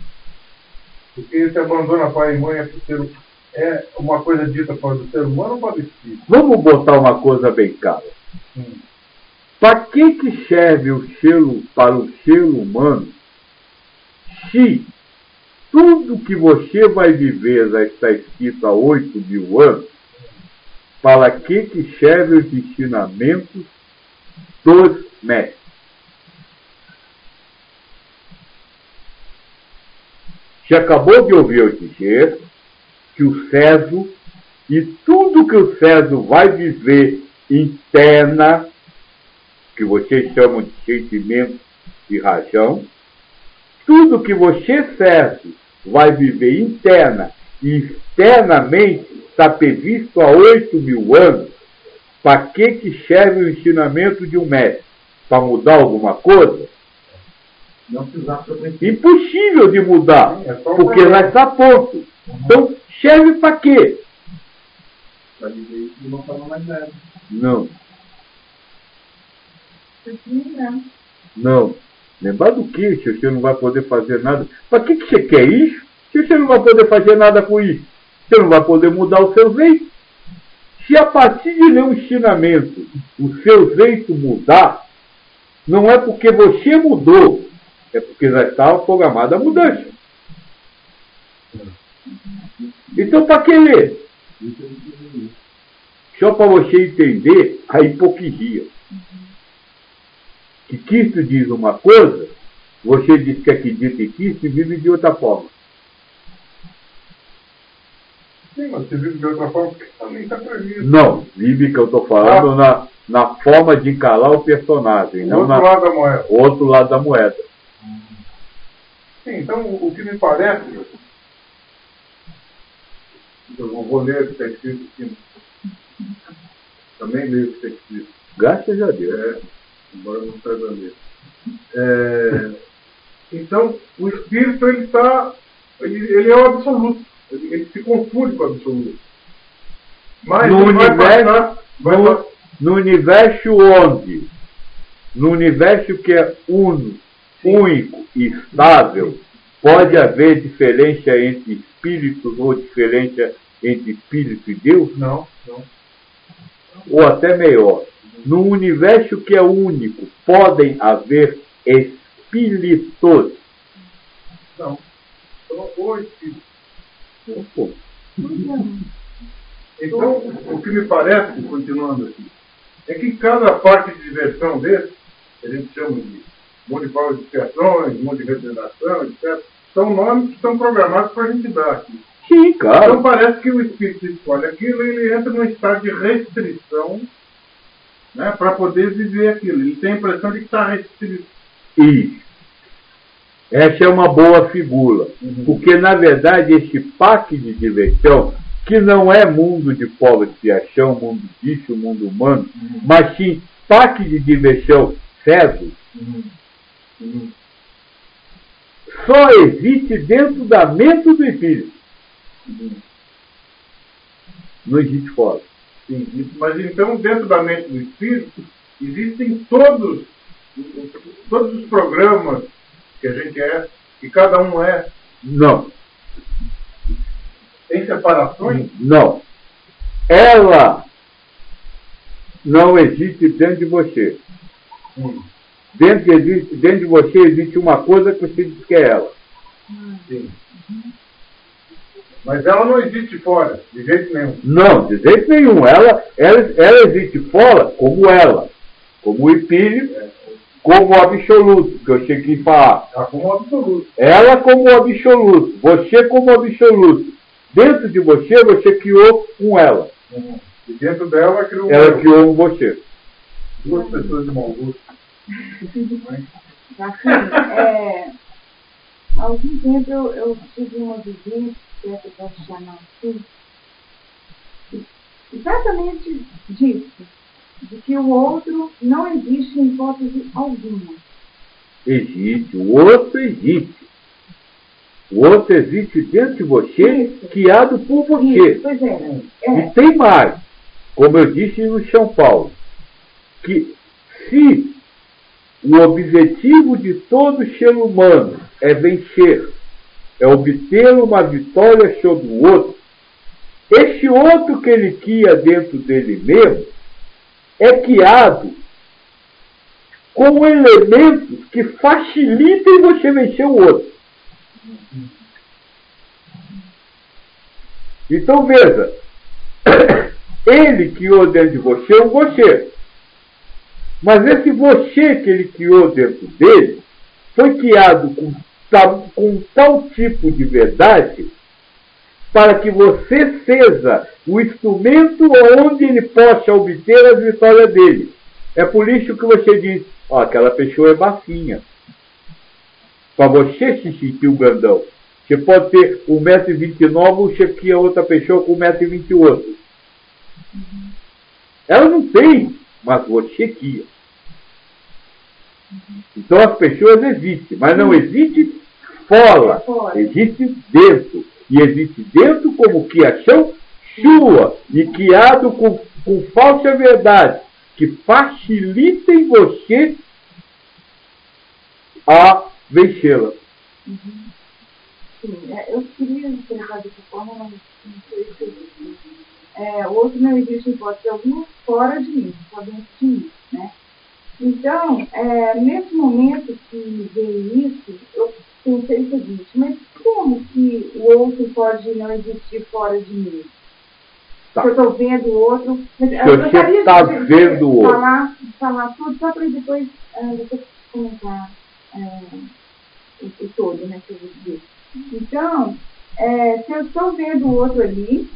Porque esse abandona pai e mãe é, ser, é uma coisa dita para o ser humano ou para o espírito? Vamos botar uma coisa bem clara. Hum. Para que, que serve o selo para o ser humano se tudo que você vai viver já está escrito há oito mil anos? Para que, que servem os ensinamentos dos mestres? Você acabou de ouvir eu dizer que o César e tudo que o César vai viver interna, que vocês chamam de sentimento de razão, tudo que você, César, vai viver interna e externamente está previsto há oito mil anos, para que, que serve o ensinamento de um mestre? Para mudar alguma coisa? Não. Impossível de mudar, É só porque já está pronto. Então, serve para quê? Para dizer isso de uma forma mais leve. Não, te lembrar. não. Lembrar do que se você não vai poder fazer nada? Para que, que você quer isso? Se você não vai poder fazer nada com isso, você não vai poder mudar o seu jeito. Se a partir de um ensinamento o seu jeito mudar, não é porque você mudou, é porque já estava programada a mudança. Então, para que ler? Só para você entender a hipocrisia. Que Cristo diz uma coisa, você diz que acredita em Cristo e vive de outra forma. Sim, mas você vive de outra forma porque também está previsto. Não, vive que eu estou falando na, na forma de encarar o personagem, O não outro na lado da moeda. outro lado da moeda. Sim, então o que me parece, eu vou- vou ler o que está escrito aqui. Também leio o que está escrito. Graças a Deus. É, embora não saiba ler. É, então, o espírito ele está. Ele, ele é o absoluto. Ele, ele se confunde com o absoluto. Mas No universo- passar. No, no universo onde, no universo que é uno, único e estável, pode haver diferença entre espíritos ou diferença entre espírito e Deus? não, não. ou até melhor, no universo que é único, podem haver espíritos. não. Então, o espírito. Então, o que me parece, continuando aqui, é que cada parque de diversão desse, que a gente chama de mundo de provas de expiações, mundo de regeneração, etc., são nomes que estão programados para a gente dar aqui. Sim, Então claro. parece que o espírito escolhe aquilo e ele entra num estado de restrição né, para poder viver aquilo. Ele tem a impressão de que está restrito. Isso. Essa é uma boa figura. Porque, na verdade, esse parque de diversão, que não é mundo de pobre de expiação, mundo disso, mundo humano, mas sim parque de diversão cego, só existe dentro da mente do espírito. Não existe fora. Sim, isso. Mas então, dentro da mente do espírito, existem todos, todos os programas que a gente é, que cada um é. Não, Tem separações? não. Ela não existe dentro de você. Hum, Dentro, existe, dentro de você existe uma coisa que você diz que é ela. sim. Mas ela não existe fora, de jeito nenhum. Não, de jeito nenhum. Ela, ela, ela existe fora como ela, como o espírito, como o absoluto, que eu cheguei a falar. Ela como absoluto. Ela como o absoluto, você como o absoluto. Dentro de você, você criou um ela. E dentro dela criou Ela eu. criou um você. duas pessoas de mau gosto. Assim, é, há algum tempo eu, eu tive uma vivência, se é que eu posso chamar assim, exatamente disso, de que o outro não existe em hipótese alguma. Existe, o outro existe. O outro existe dentro de você, Isso. criado por você. Isso, pois é. E é. tem mais. como eu disse no São Paulo, que se o objetivo de todo ser humano é vencer, é obter uma vitória sobre o outro, esse outro que ele cria dentro dele mesmo é criado com elementos que facilitem você vencer o outro. Então veja, ele criou dentro de você um você. Mas esse você que ele criou dentro dele foi criado com tal, com tal tipo de verdade para que você seja o instrumento onde ele possa obter a vitória dele. É por isso que você diz, ó, aquela pessoa é bacinha. Para você se sentir um grandão. Você pode ter 1,29m, você cria outra pessoa com 1,28m. Ela não tem, mas você cria. Então as pessoas existem, mas não existe fora, existe dentro. E existe dentro como criação sua e criado com, com falsa verdade, que facilitem você a vencê-la. Uhum. Sim, é, eu queria explicar dessa forma, mas não sei se eu é, outro não existe hipótese alguma fora de mim, só dentro de mim, né? Então, é, nesse momento que veio isso, eu pensei o seguinte, mas como que o outro pode não existir fora de mim? Tá. Se eu estou vendo o outro. Mas, eu você está vendo o outro. Falar, falar tudo só para depois, uh, depois comentar uh, o, o, todo, né, que eu vou dizer. Então, é, se eu estou vendo o outro ali,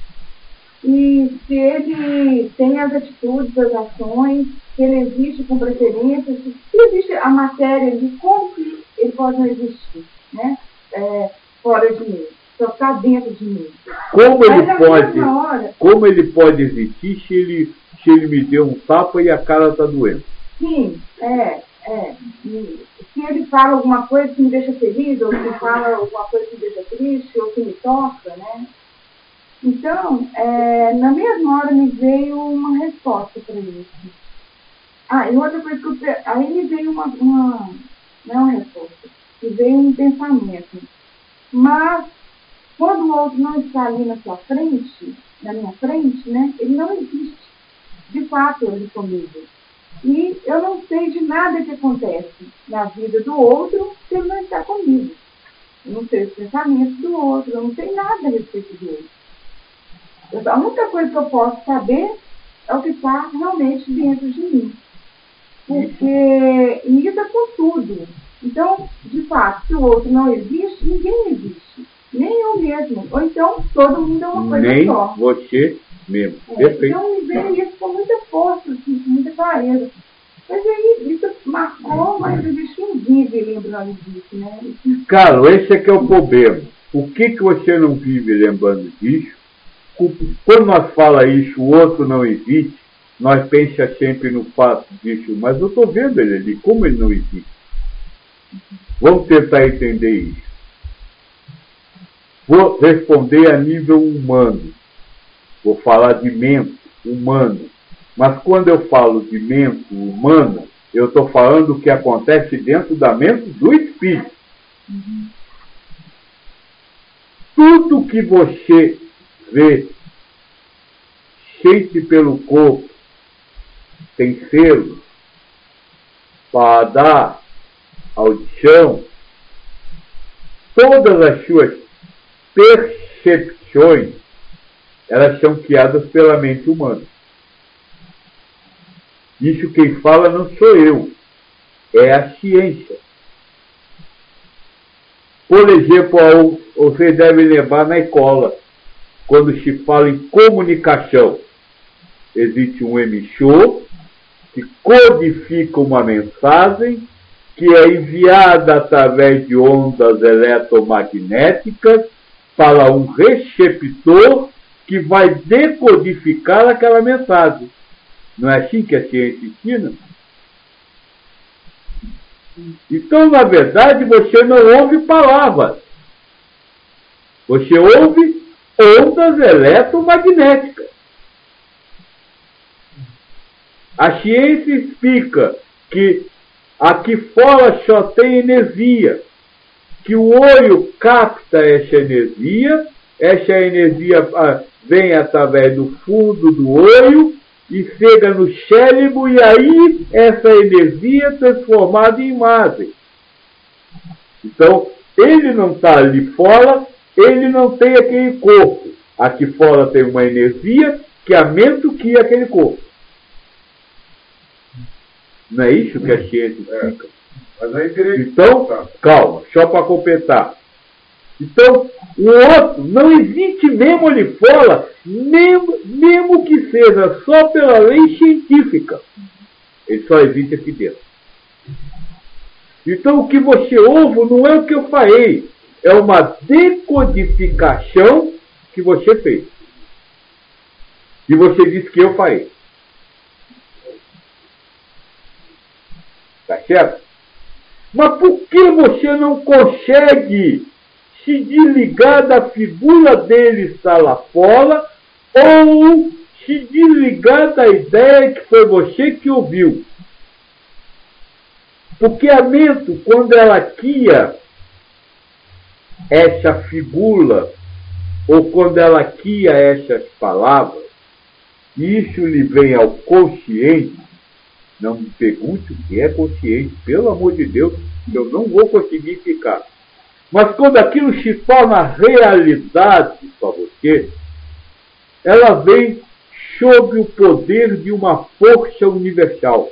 e se ele tem as atitudes, as ações, se ele existe com preferência, se, existe a matéria de como que ele pode não existir, né? É, fora de mim, só está dentro de mim. Como ele pode, hora, como ele pode existir se ele, se ele me deu um tapa e a cara está doendo? Sim, é, é. Se ele fala alguma coisa que me deixa feliz, ou se fala alguma coisa que me deixa triste, ou que me toca, né? Então, é, na mesma hora me veio uma resposta para isso. Ah, e outra coisa que eu, aí me veio uma, uma, não é uma resposta, me veio um pensamento. Mas, quando o outro não está ali na sua frente, na minha frente, né, ele não existe. De fato, ele comigo. E eu não sei de nada que acontece na vida do outro se ele não está comigo. Eu não sei os pensamentos do outro, eu não sei nada a respeito outro. A única coisa que eu posso saber é o que está realmente dentro de mim. Porque lida com tudo. Então, de fato, se o outro não existe, ninguém existe. Nem eu mesmo. Ou então, todo mundo é uma coisa Nem só. você mesmo. É, então, me veio isso com muita força, assim, com muita clareza. Mas aí, isso marcou, mas gente não vive lembrando disso, né? Carlos, esse é que é o problema. O que, que você não vive lembrando disso? Quando nós fala isso, o outro não existe, nós pensa sempre no fato disso, mas eu estou vendo ele ali, como ele não existe. Vamos tentar entender isso. Vou responder a nível humano. Vou falar de mente humano. Mas quando eu falo de mente humana, eu estou falando o que acontece dentro da mente do espírito. Uhum. Tudo que você vê, cheio pelo corpo, tem selo, para dar audição, todas as suas percepções, elas são criadas pela mente humana. Isso quem fala não sou eu, é a ciência. Por exemplo, você deve levar na escola quando se fala em comunicação, existe um emissor que codifica uma mensagem que é enviada através de ondas eletromagnéticas para um receptor que vai decodificar aquela mensagem. Não é assim que a ciência ensina? Então, na verdade, você não ouve palavras. Você ouve ondas eletromagnéticas. A ciência explica que aqui fora só tem energia, que o olho capta essa energia, essa energia ah, vem através do fundo do olho e chega no cérebro, e aí essa energia é transformada em imagem. Então, ele não está ali fora, ele não tem aquele corpo. Aqui fora tem uma energia que a mente que é aquele corpo. Não é isso que a ciência explica? É. Então, calma, só para completar. Então, o outro não existe mesmo ali fora, mesmo, mesmo que seja só pela lei científica. Ele só existe aqui dentro. Então, o que você ouve não é o que eu falei, é uma decodificação que você fez. E você disse que eu falei. Tá certo? Mas por que você não consegue se desligar da figura dele fora ou se desligar da ideia que foi você que ouviu? Porque a mente, quando ela cria essa figura, ou quando ela cria essas palavras, isso lhe vem ao consciente, não me pergunte o que é consciente, pelo amor de Deus, eu não vou conseguir ficar. Mas quando aquilo se torna realidade para você, ela vem sob o poder de uma força universal.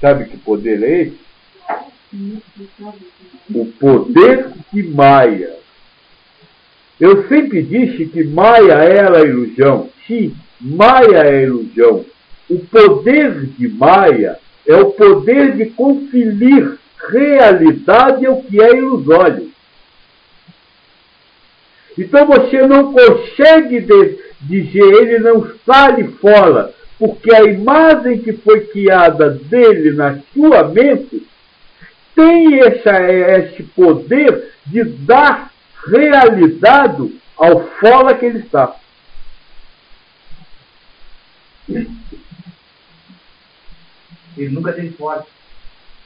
Sabe que poder é esse? O poder de Maia. Eu sempre disse que Maia era ilusão. Sim, Maia é ilusão. O poder de Maia é o poder de conferir realidade ao que é ilusório. Então você não consegue dizer ele não está ali fora, porque a imagem que foi criada dele na sua mente tem essa, esse poder de dar realidade ao fora que ele está. Ele nunca teve fora.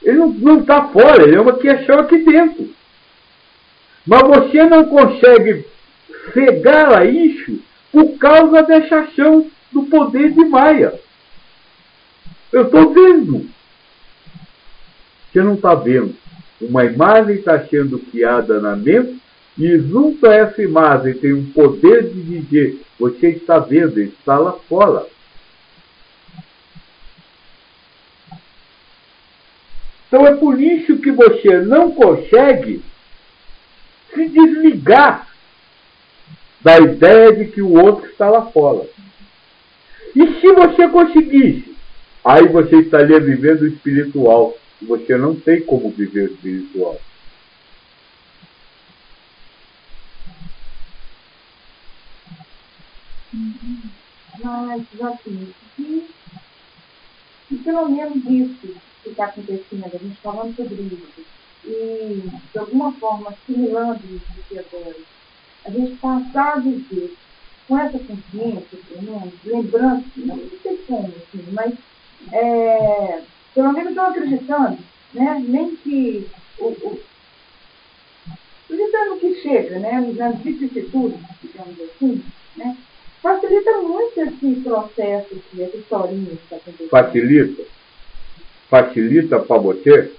Ele não está fora, ele é uma questão aqui dentro. Mas você não consegue cegar a isso por causa dessa ação do poder de Maia. Eu estou vendo. Você não está vendo. Uma imagem está sendo criada na mente e junto a essa imagem tem um poder de dizer, você está vendo, está lá fora. Então é por isso que você não consegue se desligar da ideia de que o outro está lá fora. E se você conseguisse, aí você estaria vivendo o espiritual. Você não tem como viver espiritual. Mas, assim, e, e pelo menos isso que está acontecendo, a gente falando sobre isso, e de alguma forma assimilando isso que agora, a gente passar a viver com essa consciência, pelo menos, lembrando, não sei como, assim, mas é, pelo menos não acreditando, né? nem que o, o acreditando que chega, né? nas vicissitudes, digamos assim, né? facilita muito esse processo, essa historinha que está acontecendo. Facilita? Facilita para você?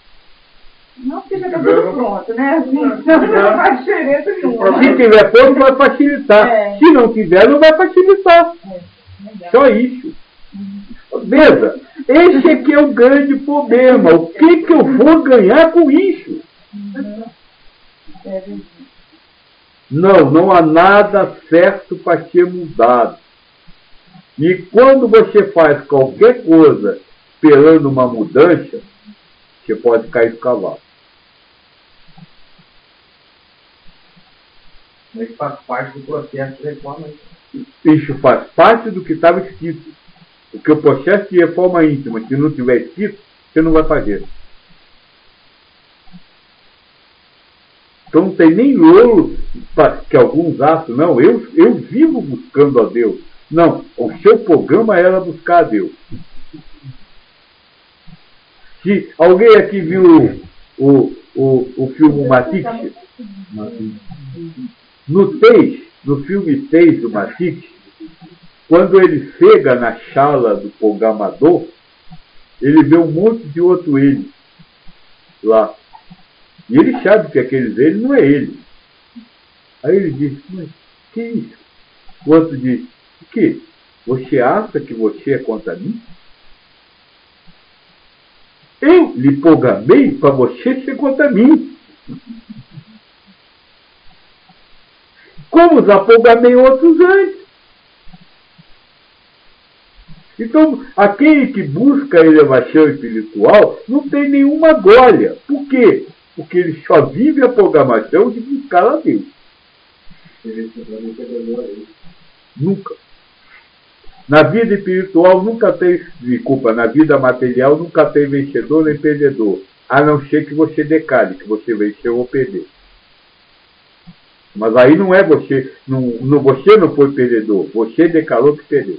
Não porque já está tudo pronto, né? Assim, não faz diferença nenhuma. Se tiver pronto, vai facilitar. É. Se não tiver, não vai facilitar. É, legal. Só isso. Veja, esse aqui é o grande problema. O que, que eu vou ganhar com isso? É. Não, não há nada certo para ser mudado. E quando você faz qualquer coisa esperando uma mudança, você pode cair do cavalo. Mas faz parte do processo de reforma. Isso faz parte do que estava escrito. Porque o processo de reforma íntima, se não tiver escrito, você não vai fazer. Então não tem nem ouro que alguns acham, não. Eu, eu vivo buscando a Deus. Não, o seu programa era buscar a Deus. Se alguém aqui viu o, o, o filme Matrix, no 6, no filme 6 do Matrix, quando ele chega na chala do programador, ele vê um monte de outro ele lá. E ele sabe que aqueles ele não é ele. Aí ele diz, mas que isso? O outro diz, o que? Você acha que você é contra mim? Eu lhe programei para você ser contra mim. Como já programei outros antes. Então, aquele que busca a elevação espiritual não tem nenhuma glória. Por quê? Porque ele só vive a programação de buscar a Deus. Nunca. Na vida espiritual nunca tem, desculpa, na vida material nunca tem vencedor nem perdedor. A não ser que você decale, que você venceu ou perdeu. Mas aí não é você, não, não, você não foi perdedor, você decalou que perdeu.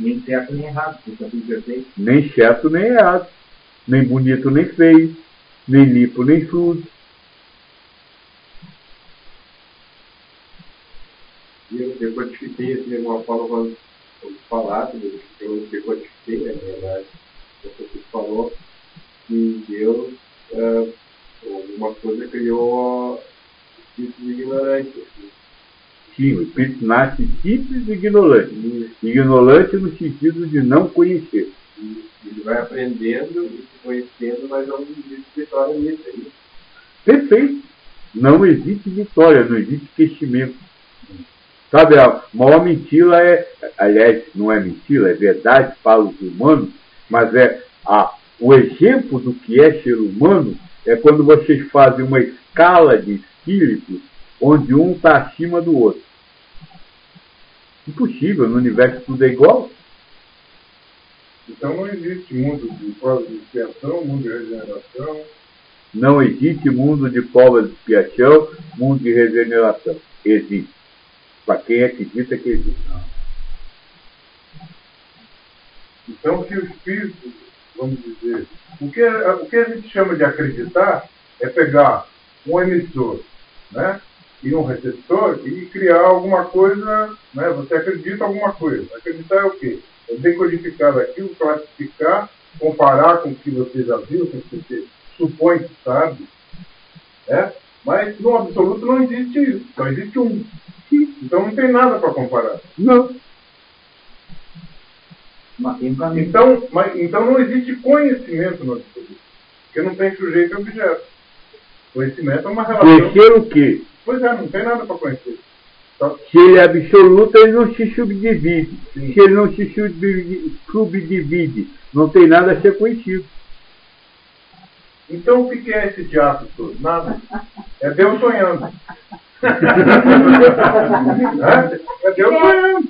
Nem certo nem errado, porque tudo perfeito. Nem certo nem errado. Nem bonito nem feio. Nem limpo nem sujo. E eu decodifiquei assim, uma forma quando eu eu decodifiquei, né, na verdade, você falou que Deus, é, alguma coisa criou espírito de ignorância. Assim. Sim, o espírito nasce simples e ignorante. Ignorante no sentido de não conhecer. Ele vai aprendendo e se conhecendo, mas não existe vitória nisso. Isso? Perfeito. Não existe vitória, não existe crescimento. Sabe, a maior mentira é, aliás, não é mentira, é verdade para os humanos, mas é a, o exemplo do que é ser humano é quando vocês fazem uma escala de espíritos onde um está acima do outro. Impossível, no universo tudo é igual. Então não existe mundo de prova de expiação, mundo de regeneração. Não existe mundo de prova de expiação, mundo de regeneração. Existe para quem acredita que existe. Então, se o espírito, vamos dizer, o que, o que a gente chama de acreditar é pegar um emissor né, e um receptor e criar alguma coisa, né, você acredita em alguma coisa. Acreditar é o quê? É decodificar aquilo, classificar, comparar com o que você já viu, com o que você supõe que sabe. Né? Mas no absoluto não existe isso. Só existe um. Então não tem nada para comparar. Não. Mas tem um caminho. Então, mas, então não existe conhecimento no absoluto. Porque não tem sujeito e objeto. Conhecimento é uma relação. Conhecer o quê? Pois é, não tem nada para conhecer. Só- Se ele é absoluto, ele não se subdivide. Sim. Se ele não se subdivide, subdivide, não tem nada a ser conhecido. Então o que é esse teatro todo? Nada. É Deus sonhando. é? Deus sonhando.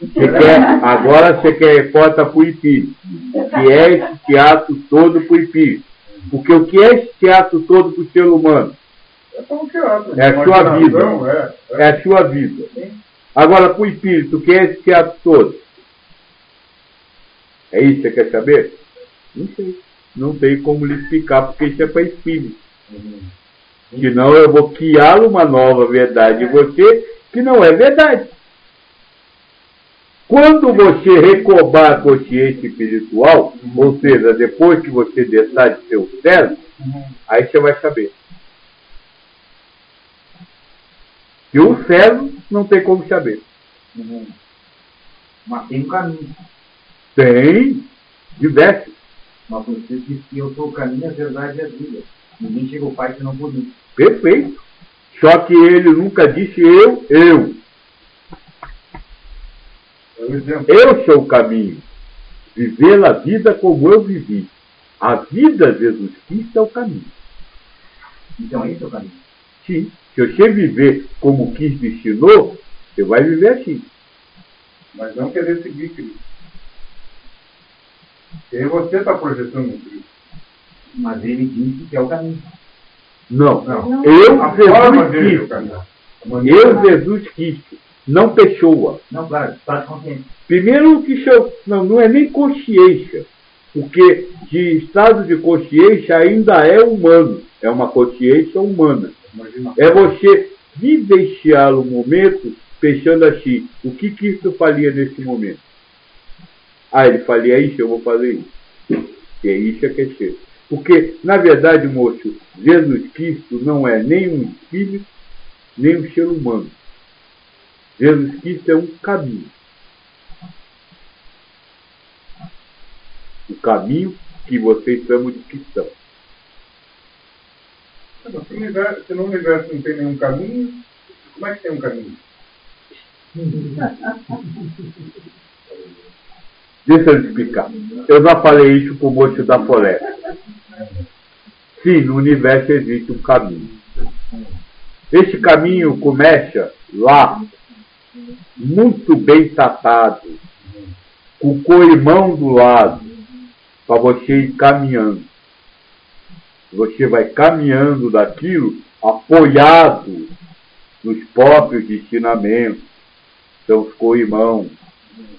Você quer, agora você quer reporta para o Ipiri. O que é esse teatro todo para o Ipiri? Porque o que é esse teatro todo para o ser humano? É teatro. É a sua vida. É, é. É a sua vida. Agora, para o espírito, que é esse teatro todo? É isso que você quer saber? Não sei. Não tem como lhe explicar, porque isso é para espírito. Senão eu vou criar uma nova verdade em você que não é verdade. Quando você recobrar a consciência espiritual, ou seja, depois que você deixar de ser o cérebro, aí você vai saber. E o cérebro não tem como saber. Mas tem um caminho. Tem diversos. Mas você disse que eu sou o caminho, a verdade e a vida. Ninguém chega ao Pai se não por mim. Perfeito. Só que ele nunca disse eu, eu. É. Eu sou o caminho. Viver a vida como eu vivi. A vida, Jesus Cristo, é o caminho. Então esse é o caminho. Sim. Se você viver como Cristo ensinou, você vai viver assim. Mas não querer seguir Cristo. E aí você está projetando Cristo. Mas ele disse que é o caminho. Não. Não. Eu, A Jesus é Cristo. A maneira- Eu, Jesus Cristo. não pessoa. Não, claro, de consciência. Primeiro que chama, não, não é nem consciência, porque de estado de consciência ainda é humano, é uma consciência humana. É você vivenciar o momento pensando assim, o que Cristo faria nesse momento? Ah, ele faria isso, eu vou fazer isso. E é isso que é ser. Porque, na verdade, moço, Jesus Cristo não é nem um espírito, nem um ser humano. Jesus Cristo é um caminho. O caminho que vocês chamam de cristão. Se no, universo, se no universo não tem nenhum caminho, como é que tem um caminho? Deixa eu explicar. Eu já falei isso para o moço da floresta. Sim, no universo existe um caminho. Esse caminho começa lá, muito bem tratado, com o corrimão do lado, para você ir caminhando. Você vai caminhando daquilo apoiado nos próprios ensinamentos, são os corrimãos.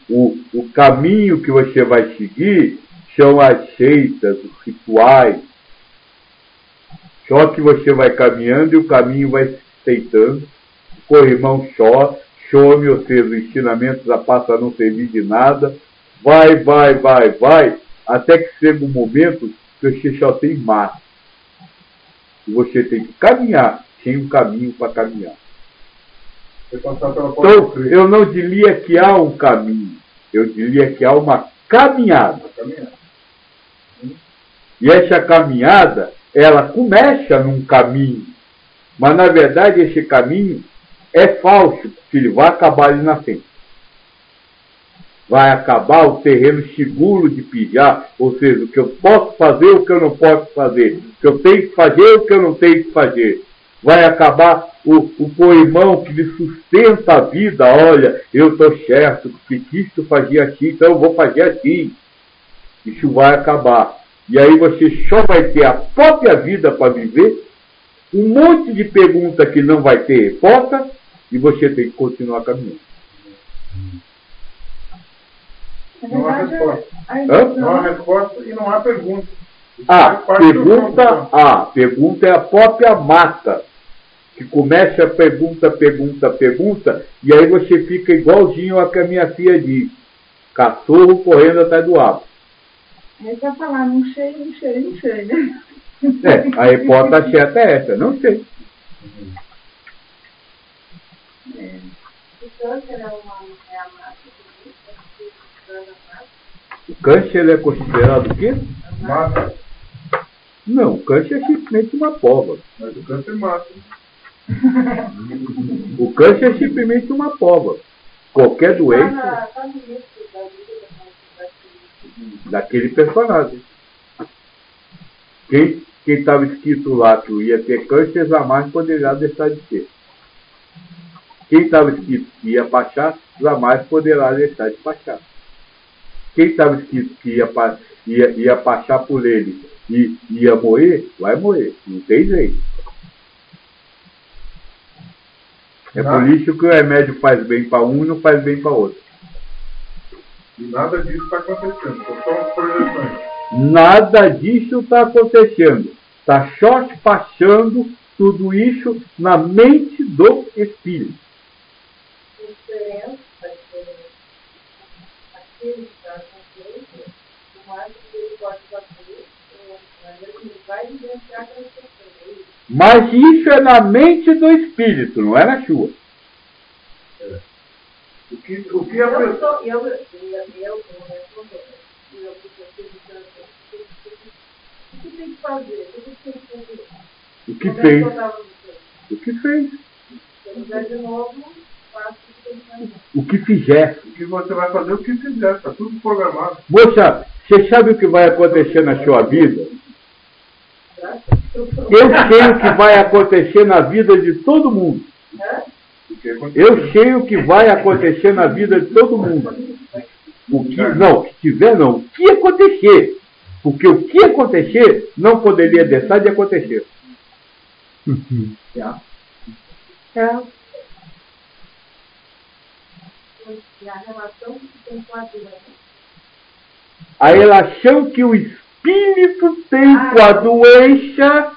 O, o caminho que você vai seguir são as seitas, os rituais. Só que você vai caminhando e o caminho vai se estreitando. O corrimão só, some, ou seja, os ensinamentos já passa a não servir de nada. Vai, vai, vai, vai, até que chega um momento que você só tem massa. E você tem que caminhar, sem um caminho para caminhar. Então, eu não diria que há um caminho, eu diria que há uma caminhada. Caminhar. E essa caminhada, ela começa num caminho, mas na verdade esse caminho é falso, porque ele vai acabar ali na frente. Vai acabar o terreno seguro de pilhar, ou seja, o que eu posso fazer, o que eu não posso fazer, que eu tenho que fazer, o que eu não tenho que fazer. Vai acabar o, o poemão que lhe sustenta a vida, olha, eu estou certo, porque Cristo fazia assim, então eu vou fazer assim. Isso vai acabar. E aí você só vai ter a própria vida para viver, um monte de pergunta que não vai ter resposta, e você tem que continuar caminhando. Não há resposta. Não há resposta e não há pergunta. Ah, pergunta jogo, A. Pergunta é a própria mata. Que começa a pergunta, pergunta, pergunta, e aí você fica igualzinho a que a minha filha diz. Cachorro correndo atrás do rabo. Aí vai falar, não cheio, não cheio, não cheio, né? É, a hipótese certa é essa, não sei. O câncer é é. O câncer ele é considerado o quê? Mata. Não, o câncer é simplesmente uma pova. Mas o câncer mata. O câncer é simplesmente uma pova. Qualquer Tá doença tá vai daquele personagem. Quem estava escrito lá que ia ter câncer jamais poderá deixar de ter. Quem estava escrito que ia passar, jamais poderá deixar de passar. Quem estava escrito que ia, ia, ia passar por ele e ia morrer, vai morrer. Não tem jeito. É por isso que o remédio faz bem para um e não faz bem para outro. E nada disso está acontecendo. São só as projeções. Nada disso está acontecendo. Está só passando tudo isso na mente do espírito. ter diferença, vai ter aquilo que está acontecendo, o máximo que ele pode fazer, é, ele vai vivenciar aquela pessoa. é isso. Mas isso é na mente do espírito, não é na sua. O que, o que a Eu eu, eu, eu, eu perguntando, o que tem que fazer? O que tem que fazer? O que Como é fez? eu? O que fez? Se eu fizer de novo, faço o que tem que fazer. O que fizer. O que você vai fazer o que quiser, está tudo programado. Moça, você sabe o que vai acontecer na sua vida? Eu sei o que vai acontecer na vida de todo mundo. Eu sei o que vai acontecer na vida de todo mundo. O que, não, o que tiver não. O que acontecer. Porque o que acontecer não poderia deixar de acontecer. A relação que tem com a doença. A relação que o espírito tem Ah. com a doença.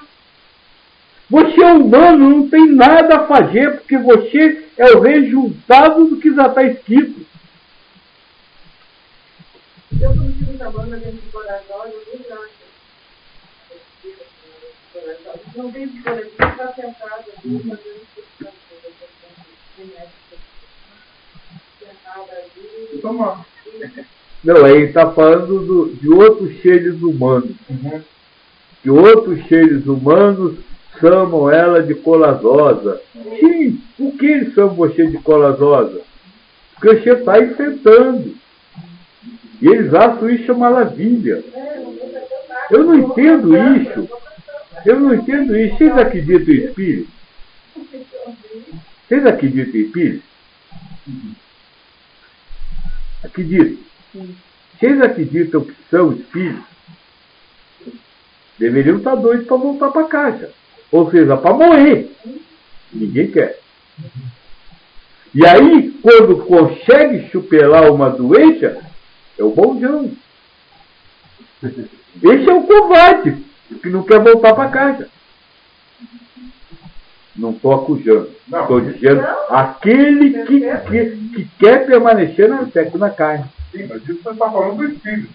Você é humano, não tem nada a fazer, porque você é o resultado do que já está escrito. Eu consigo coração, eu não gosto. Não tem está sentado fazendo. Toma. Não, aí está falando do- de outros seres humanos. Que outros seres humanos chamam ela de colazosa. Sim, por que eles chamam você de colazosa? Porque você está enfrentando. E eles acham isso uma maravilha. Eu não entendo isso. Eu não entendo isso. Vocês acreditam em espírito? Vocês acreditam em espírito? Acreditam. Vocês acreditam que são espíritos? Deveriam estar doidos para voltar para casa. Ou seja, para morrer. Ninguém quer. E aí, quando consegue superar uma doença, é o bonzão. Esse é o covarde que não quer voltar para casa. Não estou acusando. Estou dizendo aquele que, que, que quer permanecer na, na carne. Sim, mas isso você está falando do espírito.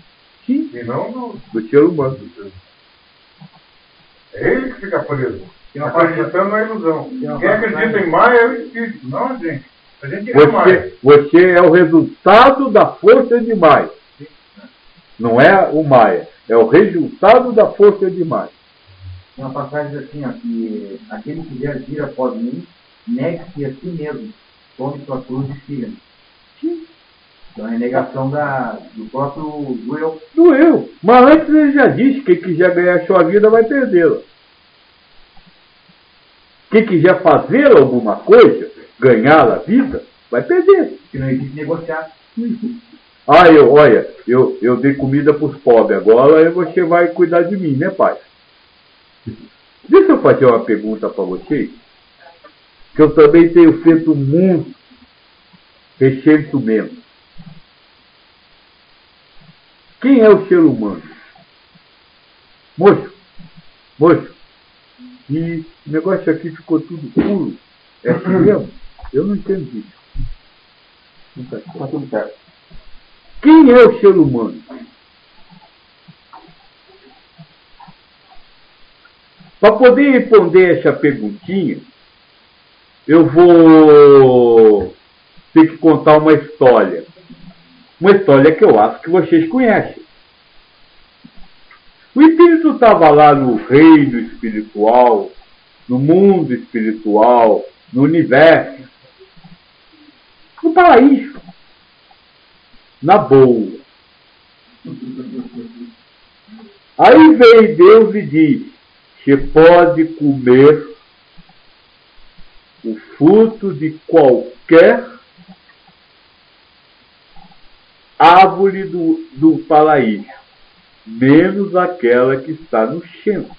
Sim, E não do. do ser humano. É ele que fica preso. Acreditando na ilusão. Quem acredita em Maia é o espírito, não a gente. A gente é Maia. Você, você é o resultado da força de Maia. Não é o Maia. É o resultado da força de Maia. Tem uma passagem assim, ó, que aquele que quiser vir após mim, negue-se a si mesmo, tome sua cruz e siga-me. Então é negação da, do próprio do eu. Doeu. Mas antes ele já disse que quem quiser ganhar a sua vida vai perdê-la. Quem quiser fazer alguma coisa, ganhar a vida, vai perder. Que não existe negociar. Ah, eu, olha, eu, eu dei comida para os pobres, agora você vai cuidar de mim, né, pai? Deixa eu fazer uma pergunta para vocês, que eu também tenho feito muito ressentimento. Quem é o ser humano? Moço, moço, e o negócio aqui ficou tudo puro. É assim mesmo? Eu não entendi. Tá tudo certo. Quem é o ser humano? Para poder responder essa perguntinha, eu vou ter que contar uma história. Uma história que eu acho que vocês conhecem. O espírito estava lá no reino espiritual, no mundo espiritual, no universo, no paraíso na boa. Aí veio Deus e diz: Você pode comer o fruto de qualquer árvore do, do paraíso, menos aquela que está no centro.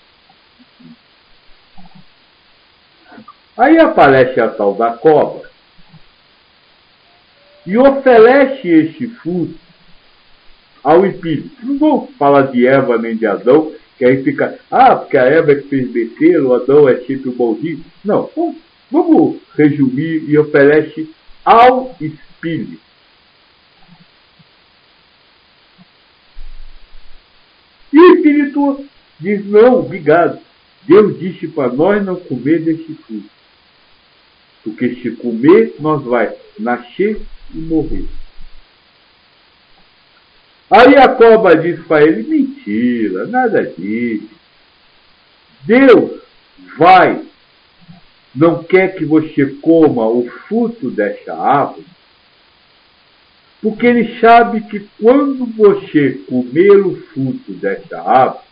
Aí aparece a tal da cobra e oferece este fruto ao espírito. Não vou falar de Eva nem de Adão, que aí fica, ah, porque a Eva é que fez besteira, o Adão é sempre o bonzinho. Não, vamos, vamos resumir e oferece ao espírito. E o espírito diz, não, obrigado. Deus disse para nós não comer desse fruto. Porque se comer, nós vai nascer e morrer. Aí a cobra diz para ele: mentira, nada disso. Deus vai, não quer que você coma o fruto dessa árvore, porque ele sabe que quando você comer o fruto dessa árvore,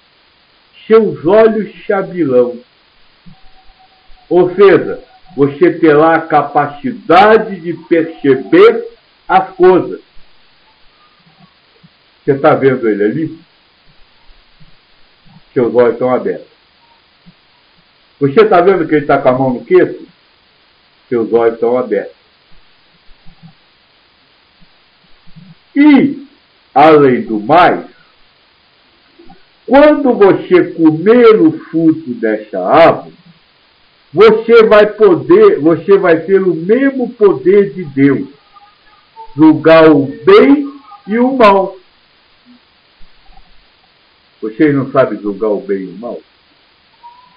seus olhos chabilão. Ou seja, você terá a capacidade de perceber as coisas. Você está vendo ele ali? Seus olhos estão abertos. Você está vendo que ele está com a mão no queixo? Seus olhos estão abertos. E, além do mais, quando você comer o fruto desta árvore, você vai poder, você vai ter o mesmo poder de Deus, julgar o bem e o mal. Vocês não sabem julgar o bem e o mal?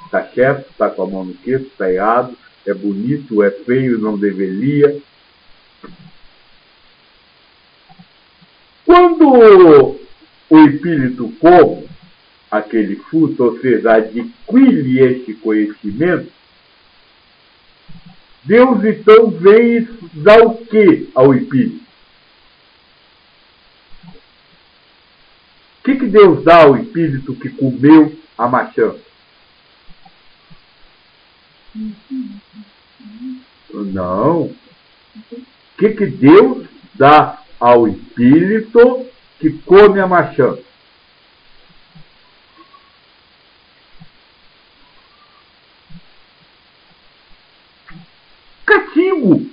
Está certo, está com a mão no queixo, está errado, é bonito, é feio, não deveria. Quando o espírito come aquele fruto, ou seja, adquire este conhecimento, Deus então vem dar o que ao espírito? O que, que Deus dá ao espírito que comeu a maçã? Não. O que, que Deus dá ao espírito que come a maçã? Castigo.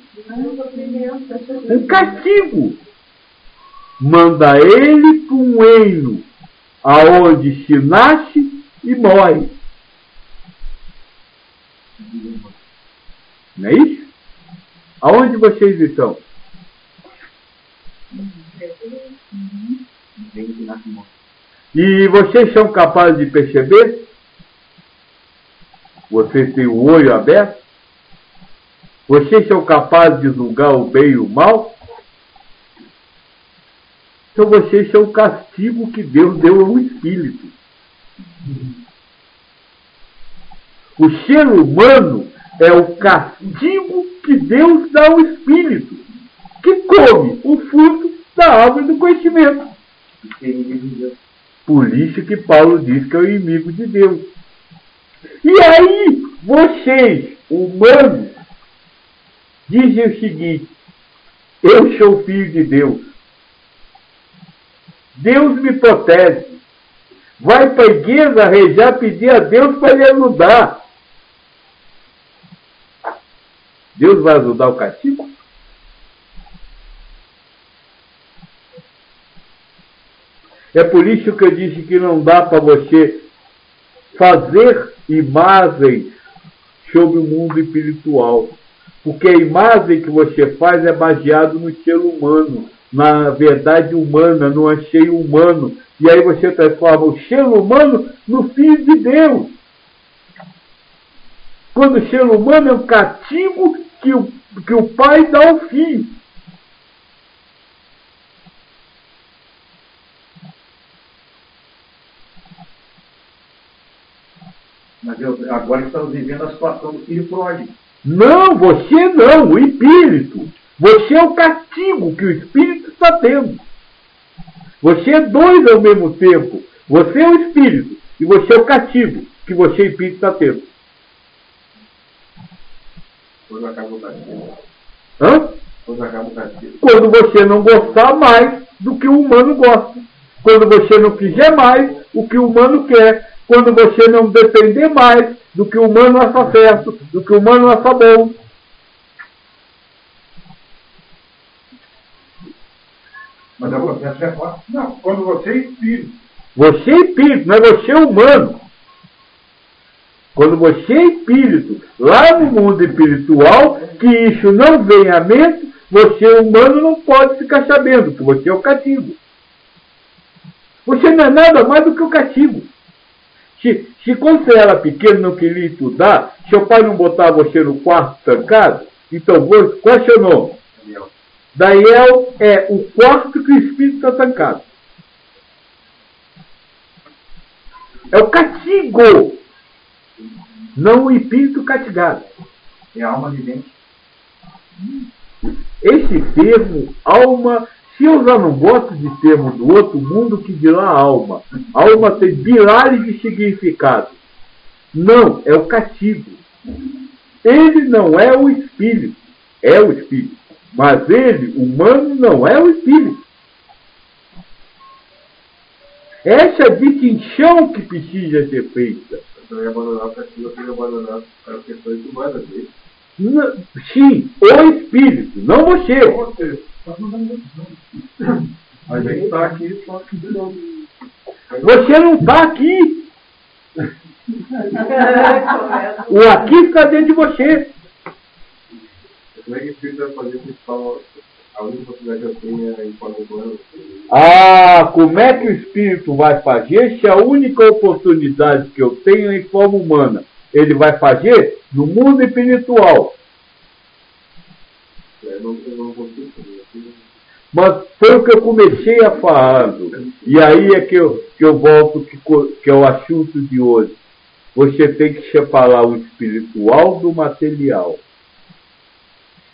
Um castigo. Manda ele para um reino aonde se nasce e morre. Não é isso? Aonde vocês estão? E vocês são capazes de perceber? Vocês têm o olho aberto? Vocês são capazes de julgar o bem e o mal? Então vocês são o castigo que Deus deu ao Espírito. O ser humano é o castigo que Deus dá ao Espírito, que come o fruto da árvore do conhecimento. Por isso que Paulo diz que é o inimigo de Deus. E aí, vocês, humanos, dizem o seguinte: Eu sou filho de Deus. Deus me protege. Vai para a igreja rejar, pedir a Deus para lhe ajudar. Deus vai ajudar o castigo? É por isso que eu disse que não dá para você fazer imagens sobre o mundo espiritual. Porque a imagem que você faz é baseada no ser humano, na verdade humana, no anseio humano. E aí você transforma o ser humano no filho de Deus. Quando o ser humano é um cativo que o, que o pai dá ao filho. Mas eu, agora estamos vivendo a situação do filho pródigo. Não, você não, o espírito. Você é o castigo que o espírito está tendo. Você é dois ao mesmo tempo. Você é o espírito e você é o castigo que você, o espírito, está tendo. Quando acaba o castigo. Hã? Quando acaba o castigo. Quando você não gostar mais do que o humano gosta. Quando você não quiser mais o que o humano quer. Quando você não depender mais do que o humano acha certo, do que o humano acha bom. Mas o processo é fácil. Não, quando você é espírito. Você é espírito, não é você é humano. Quando você é espírito, lá no mundo espiritual, que isso não vem à mente, você humano não pode ficar sabendo, que você é o cativo. Você não é nada mais do que o cativo. Se, se quando você era pequeno não queria estudar, seu pai não botava você no quarto trancado, então qual é o seu nome? Daniel. Daniel é o quarto que o espírito está trancado. É o castigo, não o espírito castigado. É a alma vivente. Esse termo, alma, se eu já não gosto de termo do outro mundo, que dirá alma. Alma tem bilhares de significado. Não, é o castigo. Ele não é o espírito, é o espírito. Mas ele, humano, não é o espírito. Essa distinção que precisa ser feita. Então abandonar o castigo, abandonar as questões humanas dele. N- Sim, o espírito, não você. Você. Não vamos- A gente está aqui só que não. Você não está aqui. O aqui está dentro de você. Como é que o Espírito vai fazer só a única possibilidade que eu tenho é em forma humana? Ah, como é que o espírito vai fazer se a única oportunidade que eu tenho é em forma humana? Ele vai fazer no mundo espiritual. É, não, eu não consigo. Mas foi o que eu comecei a falando. E aí é que eu, que eu volto, que, que é o assunto de hoje. Você tem que separar o espiritual do material.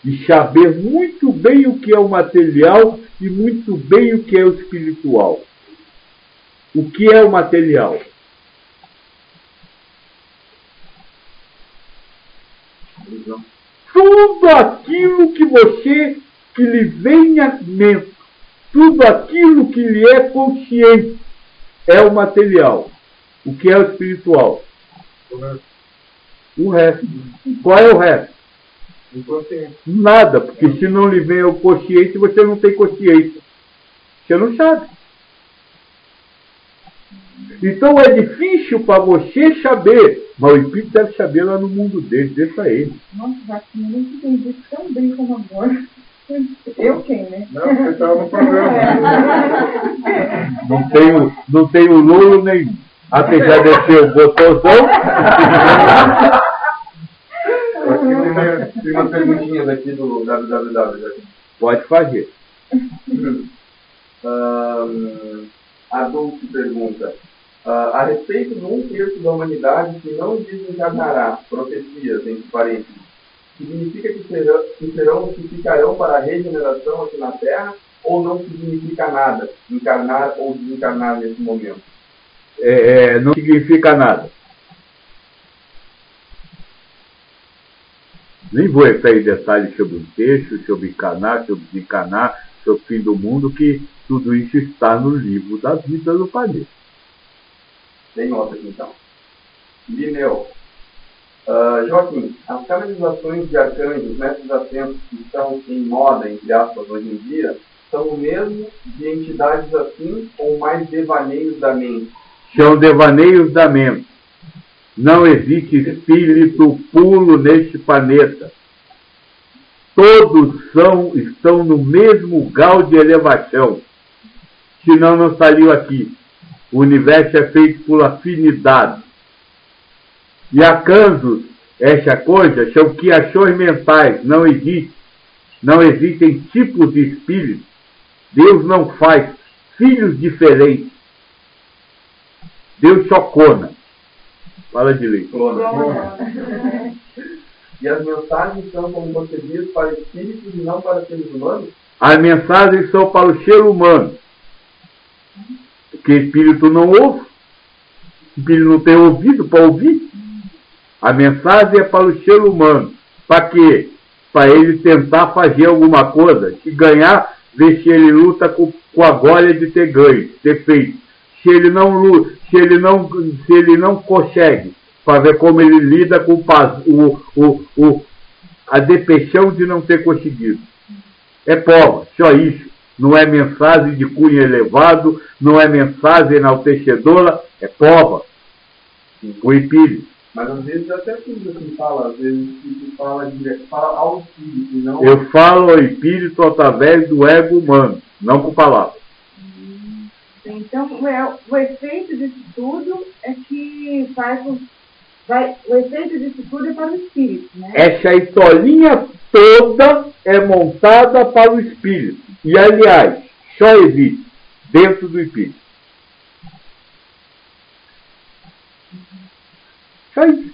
E saber muito bem o que é o material e muito bem o que é o espiritual. O que é o material? Tudo aquilo que você, que lhe vem à mente, tudo aquilo que lhe é consciente é o material. O que é o espiritual? O resto. Qual é o resto? Inconsciente. Nada, porque se não lhe vem o consciente, você não tem consciência. Você não sabe. Então é difícil para você saber, mas o Espírito deve saber lá no mundo dele, deixa ele. Nossa, eu não entendi tão bem como agora. Eu quem, né? Não, você estava no programa. Não tenho, não tenho louro nenhum. Apesar de ser o botãozão, tem uma- tem umas perguntinhas aqui do www. aqui. pode fazer. A Dulce pergunta: ah, a respeito de um terço da humanidade que não desencarnará, profecias, entre parênteses, significa que serão, que serão que ficarão para a regeneração aqui na Terra ou não significa nada, encarnar ou desencarnar nesse momento? É, é, não significa nada. Nem vou entrar em detalhes sobre o texto, sobre encanar, sobre desencanar, sobre o fim do mundo, que tudo isso está no livro da vida do planeta. Tem outra então. Lineu. Ah, Joaquim, as canalizações de arcanjos, mestres ascensos que estão em moda, entre aspas, hoje em dia, são o mesmo de entidades assim ou mais devaneios da mente? São devaneios da mente. Não existe espírito puro neste planeta. Todos são, estão no mesmo grau de elevação. Senão não estariam aqui. O universo é feito por afinidade. E acansos, essa coisa, são criações mentais. Não existe. Não existem tipos de espíritos. Deus não faz filhos diferentes. Deus só cona. Fala direito. E as mensagens são como você diz para espíritos e não para seres humanos? As mensagens são para o ser humano. Porque espírito não ouve. Espírito não tem ouvido para ouvir. A mensagem é para o ser humano. Para quê? Para ele tentar fazer alguma coisa. Se ganhar, ver se ele luta com, com a glória de ter ganho, ter feito. Se ele não se ele não, se ele não consegue, para ver como ele lida com o, o, o, a depressão de não ter conseguido. É prova, só isso. Não é mensagem de cunho elevado, não é mensagem enaltecedora, é prova. O espírito. Mas às vezes até tudo assim fala, às vezes o espírito fala, direto, fala ao espírito, e não Eu falo ao espírito através do ego humano, não com palavras. Então, o o efeito disso tudo é que faz com. Vai, o efeito disso tudo é para o espírito, né? Essa historinha toda é montada para o espírito. E, aliás, só existe dentro do espírito. Só isso.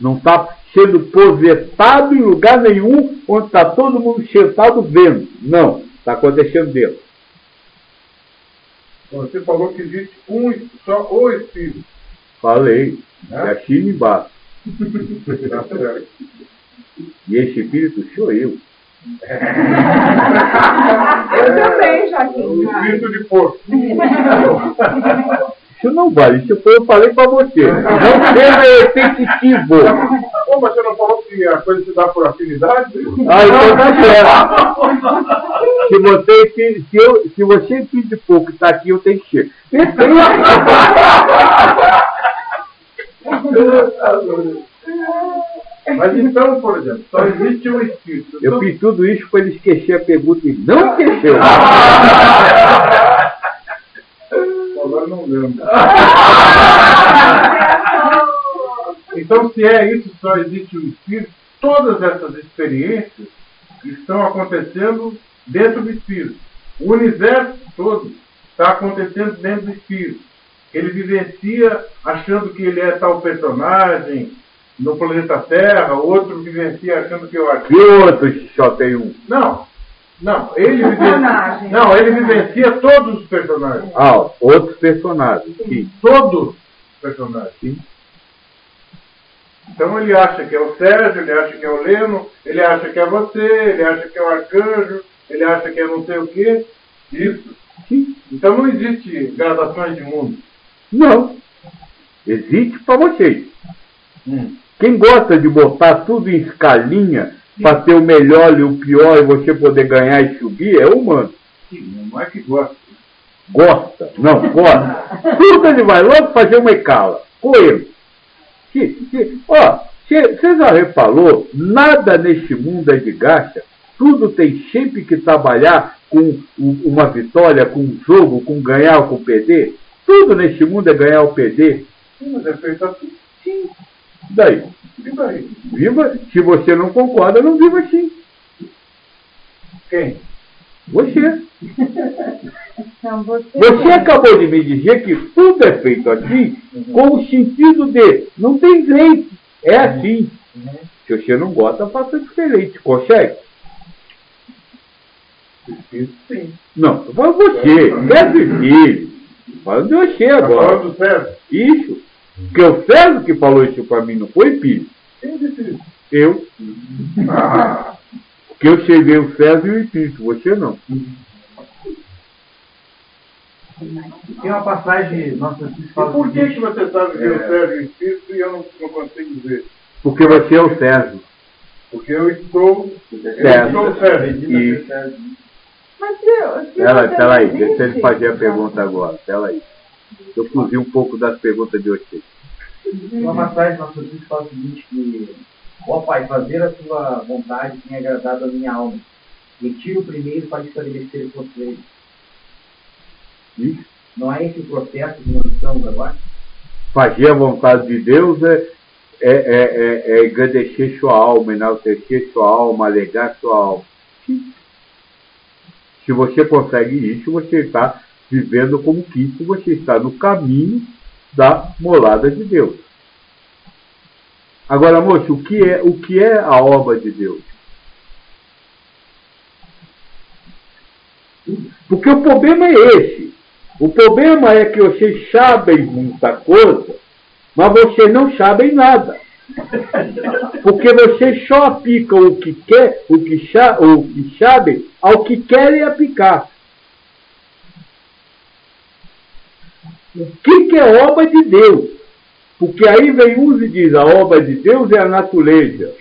Não está sendo projetado em lugar nenhum onde está todo mundo sentado vendo. Não, está acontecendo dentro. Você falou que existe um, só o Espírito. Falei, é Né? assina embaixo. Tá certo. E esse espírito sou eu. Eu também, O Joaquim. Espírito de porco. Isso não vale, isso foi eu falei para você. Não seja repetitivo. Pô, mas você não falou que a coisa se dá por afinidade? Ah, então tá certo. Se você, se, se, eu, se você entende pouco e está aqui, eu tenho que ser. Mas então, por exemplo, só existe um espírito. Eu fiz tudo isso para ele esquecer a pergunta e não esqueceu. Agora não lembro. Então, se é isso, só existe um espírito, todas essas experiências estão acontecendo dentro do espírito. O universo todo está acontecendo dentro do espírito. Ele vivencia achando que ele é tal personagem no planeta Terra, outro vivencia achando que é o E outros só tem um. Não, não, ele vivencia, não, ele vivencia todos os personagens. Ah, outros personagens. Sim. Todos os personagens. Sim. Então ele acha que é o Sérgio, ele acha que é o Leno, ele acha que é você, ele acha que é o Arcanjo, ele acha que é não sei o quê. Isso. Sim. Então não existe gradações de mundo. Não. Existe para vocês. Hum. Quem gosta de botar tudo em escalinha para ter o melhor e o pior e você poder ganhar e subir é humano. Sim, não é que gosta. Gosta. Não, gosta. Tudo ele vai logo fazer uma escala. Coelho. Se, se, ó, você já reparou, nada neste mundo é de graça. Tudo tem sempre que trabalhar com uma vitória, com um jogo, com ganhar ou com perder. Tudo neste mundo é ganhar ou perder. Sim, mas é feito assim. Sim. Daí. E daí? Viva. Se você não concorda, não viva assim. Quem? Você. Então, você, Você acabou de me dizer que tudo é feito assim, com o sentido de não tem jeito. É assim. Se você não gosta, faça diferente. Consegue? Sim. Não, falando você. Quer filho. Falando de você Tá agora. falando do Sérgio? Isso. Porque o César que falou isso pra mim não foi filho. Quem disse isso? Eu. Ah, Porque eu cheguei o César e o Espírito. Você não. Tem uma passagem, nossa, que fala. Por que, que você sabe que É. o Sérgio é espírito e eu não, não consigo ver? Porque você é o César. Porque eu estou. Eu Sérgio. sou o Sérgio. Isso. Mas se Ela, você pera aí, não deixa ele fazer a pergunta agora. Pera aí. Eu fugi um pouco das perguntas de vocês. Uma passagem nossa Cristo fala o seguinte, que, ó Pai, fazer a tua vontade tem agradado a minha alma. Retiro primeiro para estabelecer o conselho. Isso. Não é esse o processo que nós estamos agora? Fazer a vontade de Deus é, é, é, é, é engrandecer sua alma, enaltecer sua alma, alegar sua alma. Sim. Se você consegue isso, você está vivendo como Cristo, você está no caminho da morada de Deus. Agora, moço, o que é, o que é a obra de Deus? Porque o problema é esse. O problema é que vocês sabem muita coisa, mas vocês não sabem nada. Porque vocês só aplicam o que quer, o que, sabem, ao que querem aplicar. O que, que é obra de Deus? Porque aí vem uns e diz, a obra de Deus é a natureza.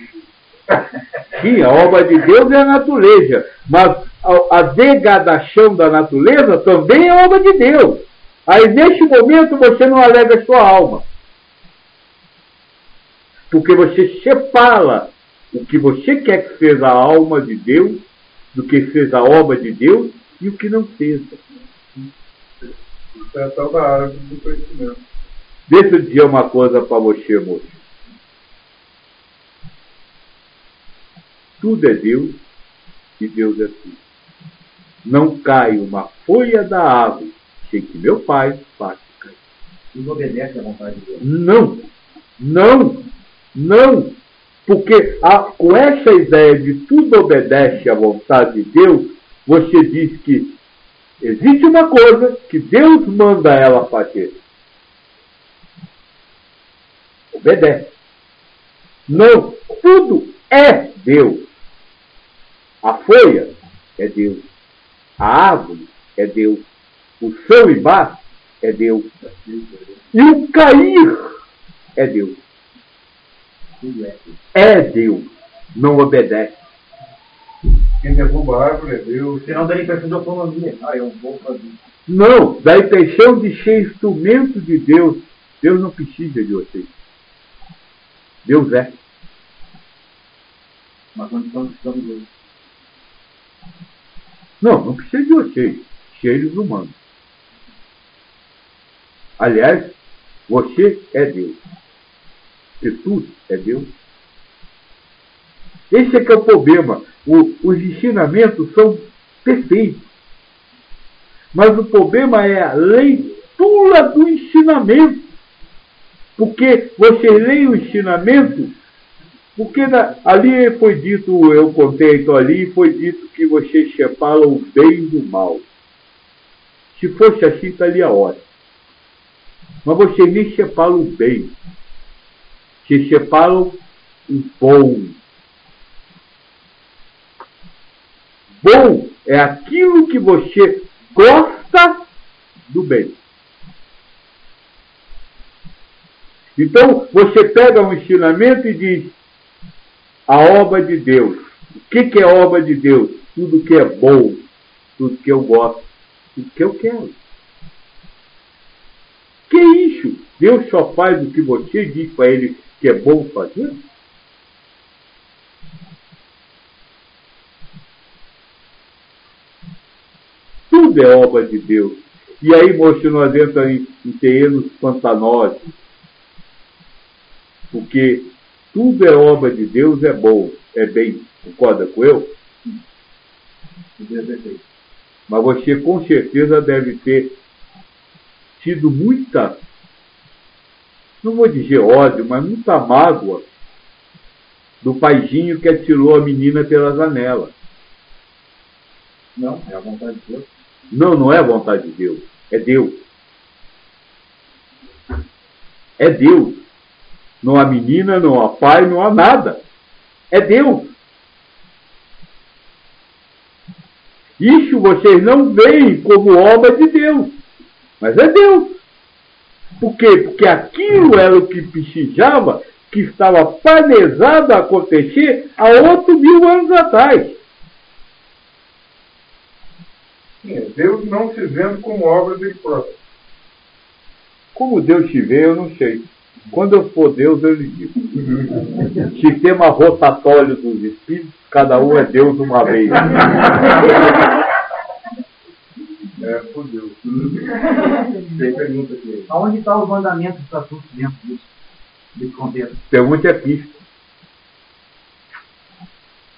Sim, a obra de Deus é a natureza, mas a, a degradação da natureza também é obra de Deus. Aí neste momento você não alega sua alma. Porque você separa o que você quer que seja a alma de Deus, do que seja a obra de Deus e o que não seja. Isso é a tal da árvore do conhecimento. Deixa eu dizer uma coisa para você, moço. Tudo é Deus e Deus é tudo. Não cai uma folha da árvore sem que meu pai faça cair. Tudo obedece à vontade de Deus. Não, não, não. Porque a- com essa ideia de tudo obedece à vontade de Deus, você diz que existe uma coisa que Deus manda ela fazer. Obedece. Não, tudo é Deus. A folha é Deus. A árvore é Deus. O chão embaixo é Deus. E o cair é Deus. É Deus. Não obedece. Quem derruba a árvore é Deus. Senão daí impressão de autonomia. Ah, eu vou fazer. Não, dá a impressão de ser instrumento de Deus. Deus não precisa de vocês. Deus é. Mas nós estamos estamos hoje. Não, não precisa de vocês. Seres humanos. Aliás, você é Deus. E tudo é Deus. Esse é que é o problema. O, os ensinamentos são perfeitos. Mas o problema é a leitura do ensinamento. Porque você lê o ensinamento, porque na, ali foi dito, eu contei então ali, foi dito que você separa o bem do mal. Se fosse assim, estaria ótimo. Mas você nem separa o bem. Você separa o bom. Bom é aquilo que você gosta do bem. Então, você pega um ensinamento e diz: a obra de Deus. O que, que é obra de Deus? Tudo que é bom, tudo que eu gosto, tudo que eu quero. Que isso? Deus só faz o que você diz para ele que é bom fazer? Tudo é obra de Deus. E aí, moço, nós entramos em, em terrenos pantanosos. Porque tudo é obra de Deus, é bom, é bem. Concorda com eu? Mas você com certeza deve ter tido muita, não vou dizer ódio, mas muita mágoa do paizinho que atirou a menina pela janela. Não, é a vontade de Deus. Não, não é a vontade de Deus. É Deus. É Deus. Não há menina, não há pai, não há nada. É Deus. Isso vocês não veem como obra de Deus. Mas é Deus. Por quê? Porque aquilo era o que precisava, que estava planejado a acontecer há oito mil anos atrás. Sim, Deus não se vendo como obra dele próprio. Como Deus te vê, eu não sei. Quando eu for Deus, eu lhe digo. Sistema rotatório dos espíritos, cada um é Deus uma vez. É, fodeu. Tem pergunta aqui. Aonde está os mandamentos dos assuntos dentro disso? Desse contexto? Pergunte a Cristo.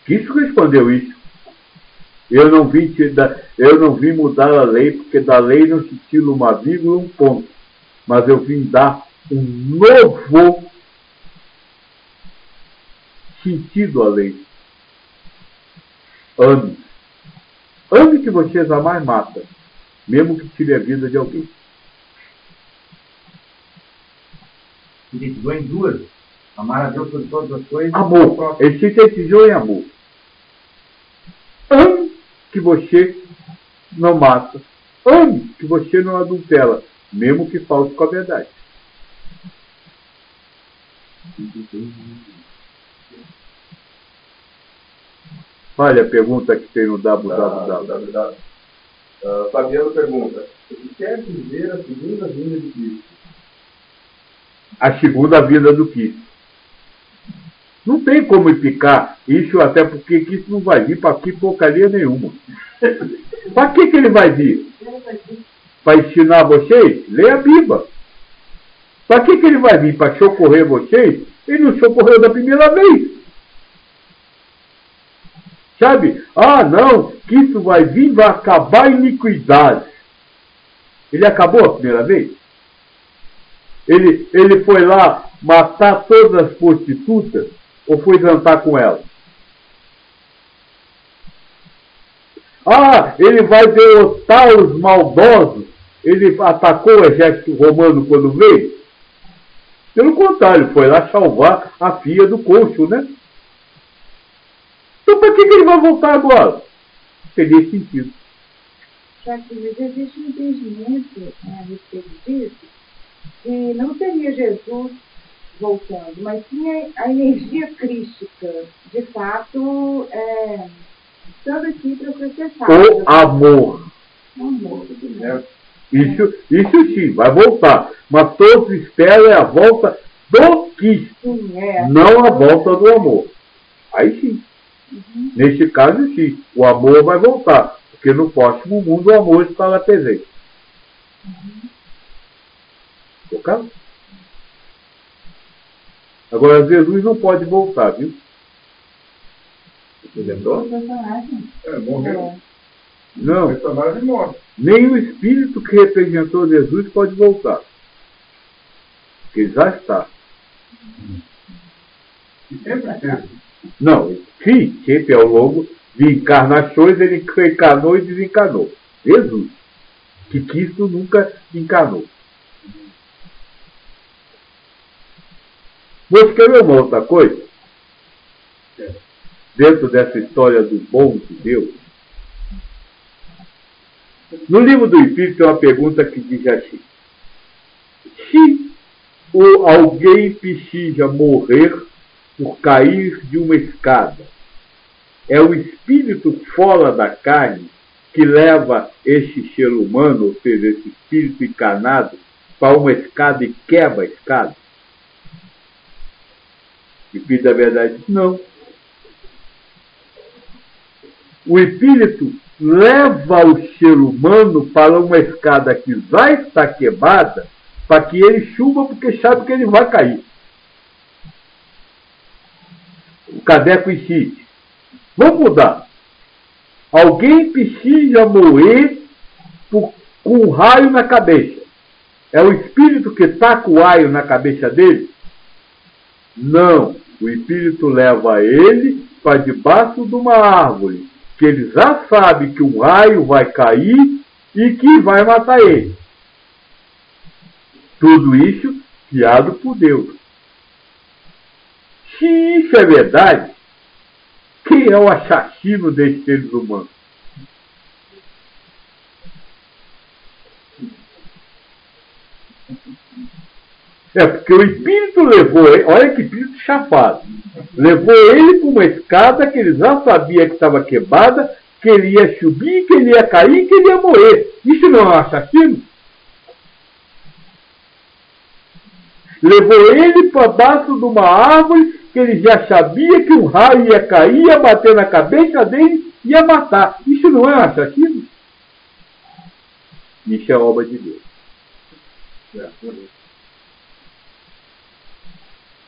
Cristo respondeu isso. Eu não vim, eu não vim mudar a lei, porque da lei não se tira uma vírgula um ponto. Mas eu vim dar um novo sentido à lei. Ame. Ame que você jamais mata, mesmo que tire a vida de alguém. Sintetizou em duas. Amar a Deus sobre todas as coisas. Amor. Ele sintetizou em amor. Ame que você não mata. Ame que você não adultera, mesmo que falte com a verdade. Olha a pergunta que tem no www. Uh, Fabiano pergunta: o que quer dizer a segunda vinda de Cristo? A segunda vinda do Cristo. Não tem como explicar isso, até porque Cristo não vai vir para aqui porcaria nenhuma. para que, que ele vai vir? Para ensinar vocês? Leia a Bíblia. Para que, que ele vai vir? Para socorrer vocês? Ele não socorreu da primeira vez. Sabe? Ah, não, que isso vai vir, vai acabar a iniquidade. Ele acabou a primeira vez? Ele, ele foi lá matar todas as prostitutas ou foi jantar com elas? Ah, ele vai derrotar os maldosos. Ele atacou o exército romano quando veio? Pelo contrário, foi lá salvar a filha do cônsul, né? Então para que, que ele vai voltar agora? Teria sentido. Jacques, mas existe um entendimento né, a respeito disso, que não seria Jesus voltando, mas sim a, energia crística, de fato, é, Todo recíproco necessário. O amor. O amor. É, Isso, isso sim, vai voltar. Mas todos esperam a volta do que, Sim, é. não a volta do amor. Aí sim. Neste caso, sim, o amor vai voltar. Porque no próximo mundo o amor estará presente. Tocado? Agora, Jesus não pode voltar, viu? Você lembrou? É, morreu. É. Não, personagem morre. nem o espírito que representou Jesus pode voltar. Porque ele já está. E sempre teve. Não, sim, sempre ao longo de encarnações ele encarnou e desencarnou. Jesus, que Cristo nunca encarnou. Você quer ver uma outra coisa? Dentro dessa história do bom de Deus. No livro do Espírito tem uma pergunta que diz assim: Se o alguém precisa morrer por cair de uma escada, é o espírito fora da carne que leva este ser humano, ou seja, esse espírito encarnado, para uma escada e quebra a escada? Espírito da verdade diz, não. O espírito leva o ser humano para uma escada que vai estar quebrada para que ele suba porque sabe que ele vai cair. O cadeco insiste. Vamos mudar. Alguém precisa morrer por, com um raio na cabeça. É o espírito que está com o raio na cabeça dele? Não. O espírito leva ele para debaixo de uma árvore, que ele já sabe que um raio vai cair e que vai matar ele. Tudo isso criado por Deus. Se isso é verdade, quem é o assassino desses seres humanos? É porque o espírito levou ele, olha que espírito chapado. Levou ele para uma escada que ele já sabia que estava quebrada, que ele ia subir, que ele ia cair, que ele ia morrer. Isso não é um assassino? Levou ele para baixo de uma árvore que ele já sabia que um raio ia cair, ia bater na cabeça dele e ia matar. Isso não é um assassino? Isso é obra de Deus.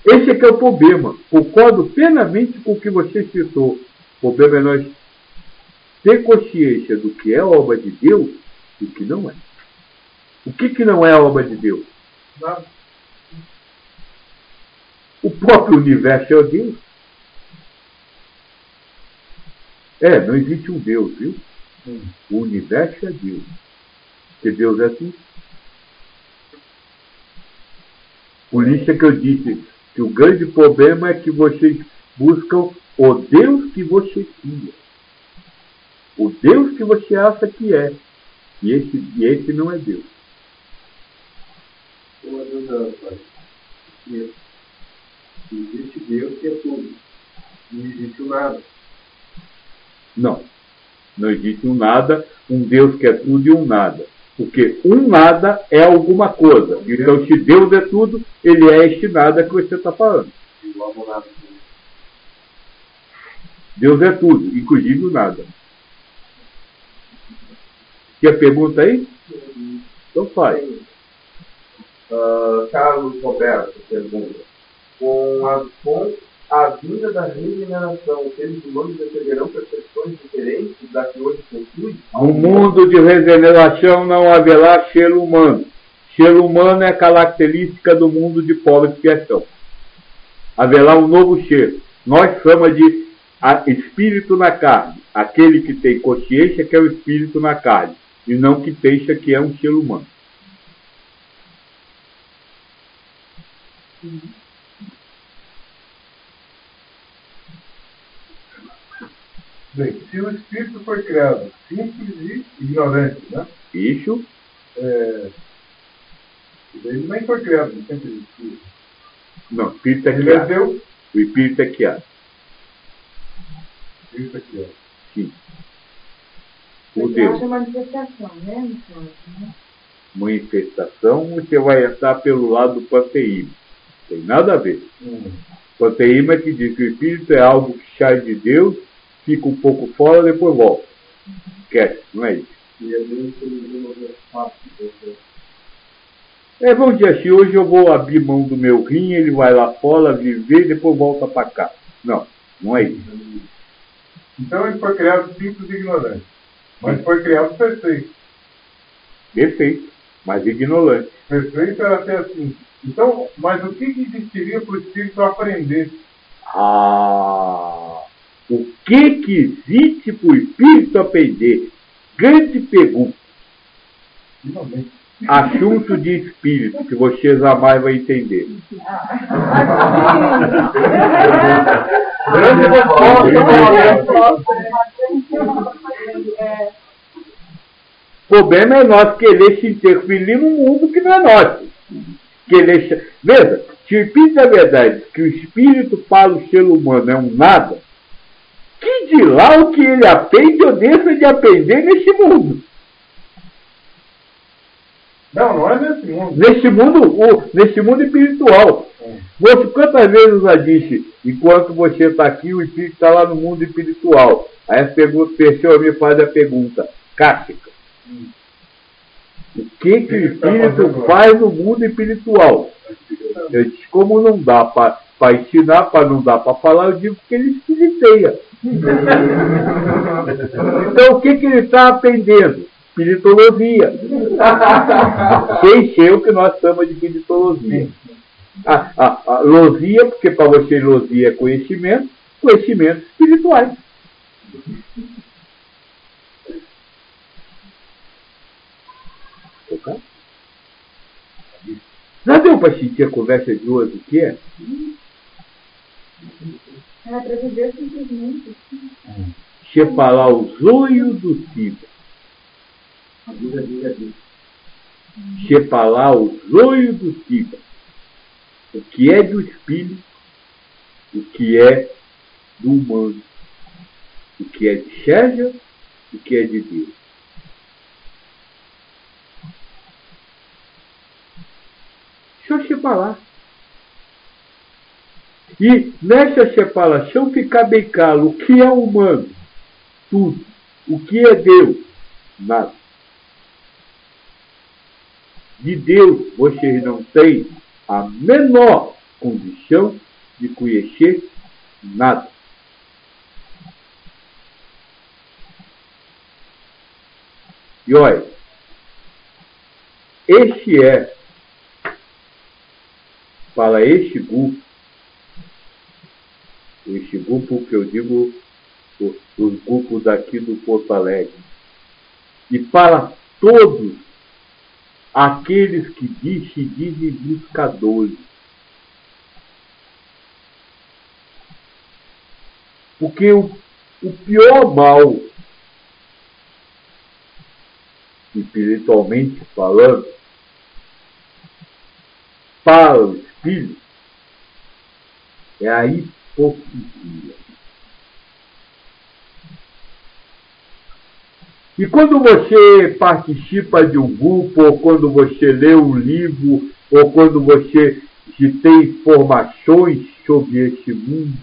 Esse é que é o problema. Concordo plenamente com o que você citou. O problema é nós ter consciência do que é obra de Deus e o que não é. O que, que não é obra de Deus? Nada. O próprio universo é Deus. É, não existe um Deus, viu? O universo é Deus. Porque Deus é tudo. Por isso é que eu disse que o grande problema é que vocês buscam o Deus que você cria. O Deus que você acha que é. E esse, e esse não é Deus. Uma dúvida, pai. Existe Deus que é tudo. Não existe o nada. Não. Não existe um nada, um Deus que é tudo e um nada. Porque um nada é alguma coisa. Então, se Deus é tudo, ele é este nada que você está falando. Deus é tudo, inclusive o nada. Quer pergunta aí? Então faz. Ah, Carlos Roberto pergunta: com a, com a vinda da regeneração, os seres humanos receberão percepções diferentes da que hoje possuem? No mundo de regeneração não haverá ser humano. Ser humano é característica do mundo de pobre expiação. Haverá um novo ser. Nós chamamos de espírito na carne. Aquele que tem consciência que é o espírito na carne. E não que pensa que é um ser humano. Bem, se o espírito foi criado simples e ignorante, né? Isso É, ele nem foi criado, sempre existiu. não, o espírito é Ele é criado. Deus, O espírito é criado. isso aqui, ó. Sim. O Deus. acha manifestação, né? né? Manifestação, você vai entrar pelo lado do panteísmo. Tem nada a ver. Hum. Panteísmo é que diz que o espírito é algo que sai de Deus, fica um pouco fora, depois volta. Esquece, não é isso. E às vezes porque É, vamos dizer assim, hoje eu vou abrir mão do meu rim, ele vai lá fora viver, depois volta para cá. Não, não é isso. Então ele foi criado simples e ignorante. Mas foi criado perfeito. Perfeito, mas ignorante. Perfeito era até assim. Então, mas o que, que existiria para o espírito aprender? Ah, o que que existe para o espírito aprender? Grande pergunta. Assunto de espírito, que você jamais vai entender. Grande resposta, É, O problema é nós querer se interferir num mundo que não é nosso. Querer... Veja, se o espírito é verdade, que o espírito para o ser humano é um nada, que de lá o que ele aprende ou deixa de aprender neste mundo? Não, não é nesse mundo. Neste mundo, o, neste mundo espiritual. Você quantas vezes eu já disse, enquanto você está aqui, o espírito está lá no mundo espiritual. Aí a pergunta, pessoa me faz a pergunta, Cássica, o que, que o tá espírito faz no mundo espiritual? Eu disse, como não dá para ensinar, para não dar para falar, eu digo que ele espiriteia. Então o que, que ele está aprendendo? Espiritologia. Sem ser o que nós chamamos de espiritologia. A, a, a losia, porque para você losia é conhecimento, conhecimentos espirituais. Já deu para sentir a conversa de hoje o que é? É para viver simplesmente. Separar o zoio do tiba. Diga, diga, diga. Separar o zoio do tiba. O que é do espírito, o que é do humano, o que é de César, o que é de Deus. Só separar. E nessa separação ficar bem claro o que é humano, tudo. O que é Deus, nada. De Deus vocês não têm a menor condição de conhecer nada. E olha, este é, para este grupo, este grupo que eu digo, o- os grupos daqui do Porto Alegre, e para todos aqueles que diz- dizem buscadores. Porque o, o pior mal, espiritualmente falando, para o espírito, é a hipocrisia. E quando você participa de um grupo, ou quando você lê um livro, ou quando você se tem informações sobre esse mundo,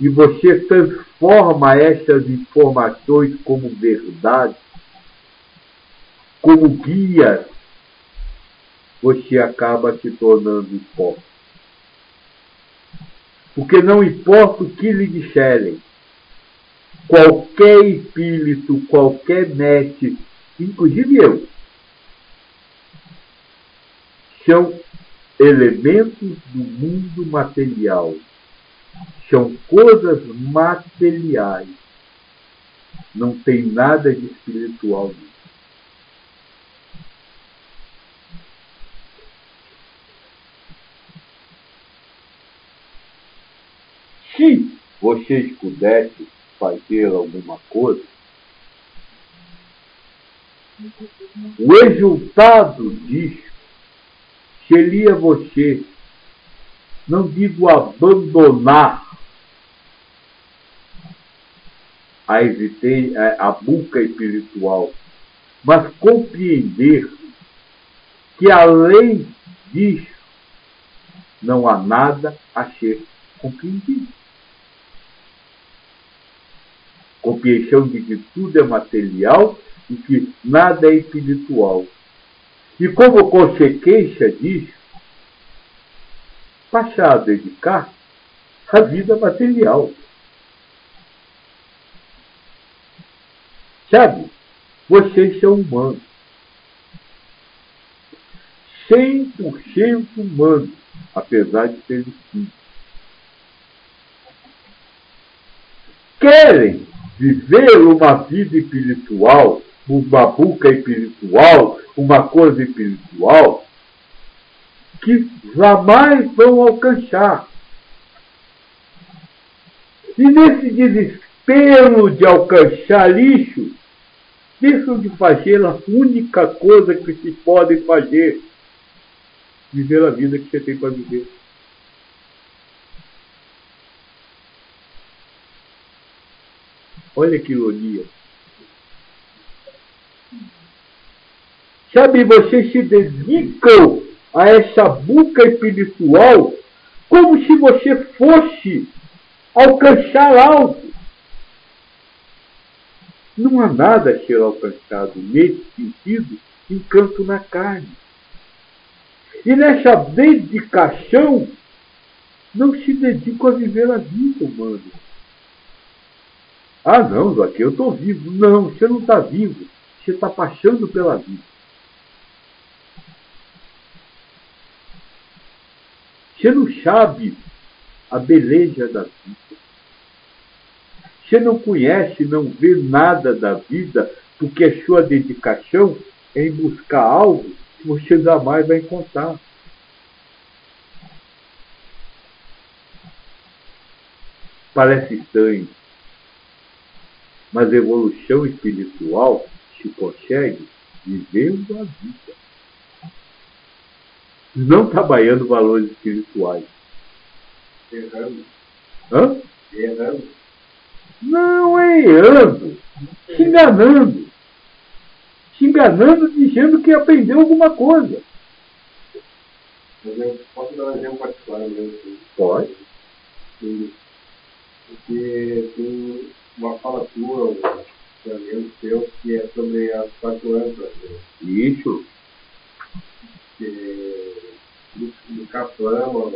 e você transforma essas informações como verdade, como guia, você acaba se tornando hipócrita. Porque não importa o que lhe disserem, qualquer espírito, qualquer mestre, inclusive eu, são elementos do mundo material. São coisas materiais. Não tem nada de espiritual nisso. Se vocês pudessem fazer alguma coisa, o resultado disso seria você, não digo abandonar a, existência, a buca espiritual, mas compreender que além disso não há nada a ser compreendido. Compreensão de que tudo é material e que nada é espiritual. E como consequência disso, passar a dedicar a vida material. Sabe? Vocês são humanos. 100% humanos, apesar de serem filhos. Querem viver uma vida espiritual, uma buca espiritual, uma coisa espiritual, que jamais vão alcançar. E nesse desespero de alcançar lixo, deixam de fazer a única coisa que se pode fazer: viver a vida que você tem para viver. Olha que ironia. Sabe, vocês se dedicam a essa buca espiritual como se você fosse alcançar algo. Não há nada a ser alcançado nesse sentido encanto na carne. E nessa dedicação, não se dedica a viver a vida humana. Ah, não, Joaquim, eu estou vivo. Não, você não está vivo. Você está passando pela vida. Você não sabe a beleza da vida. Você não conhece, não vê nada da vida, porque a sua dedicação é em buscar algo que você jamais vai encontrar. Parece estranho, mas evolução espiritual se consegue vivendo a vida não trabalhando valores espirituais. Errando. Hã? Errando. Não é errando, se enganando. Se enganando dizendo que aprendeu alguma coisa. Mas eu posso dar um exemplo particular mesmo. Pode. Porque tem uma fala tua, um treinamento teu, que é sobre as quatro âncoras. Isso. Que do, do Capão,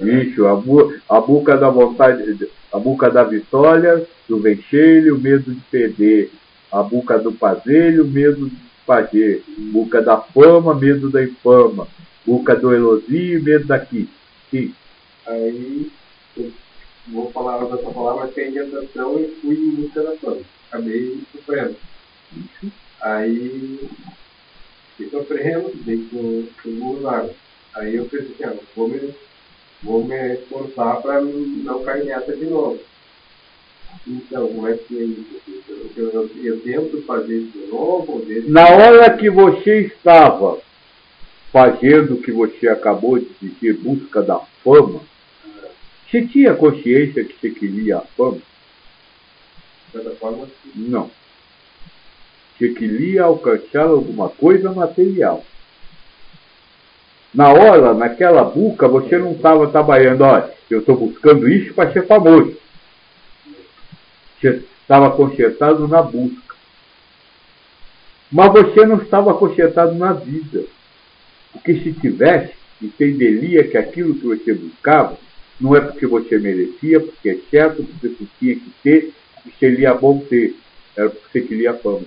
Isso, a, bu a boca da vontade, a boca da vitória, do vencer o medo de perder. A boca do pazelho, o medo de fazer. Boca da fama, medo da infama. Boca do elogio, medo daqui. Sim. Aí, vou falar dessa palavra que é inquietação e fui em busca da fama. Acabei sofrendo. Aí, fiquei sofrendo, dei com o água. Aí eu pensei assim, ah, vou me, vou me esforçar para não cair nessa de novo. Então, como é que é isso? Eu, eu, eu tento fazer isso de novo? Na hora que você estava fazendo o que você acabou de dizer, busca da fama, você tinha consciência que você queria a fama? Forma, Não. Você queria alcançar alguma coisa material. Na hora, naquela buca, você não estava trabalhando, olha, eu estou buscando isso para ser famoso. Você estava concentrado na busca. Mas você não estava concentrado na vida. Porque se tivesse, entenderia que aquilo que você buscava não é porque você merecia, porque é certo, porque você tinha que ter, porque seria bom ter. Era porque você queria fama.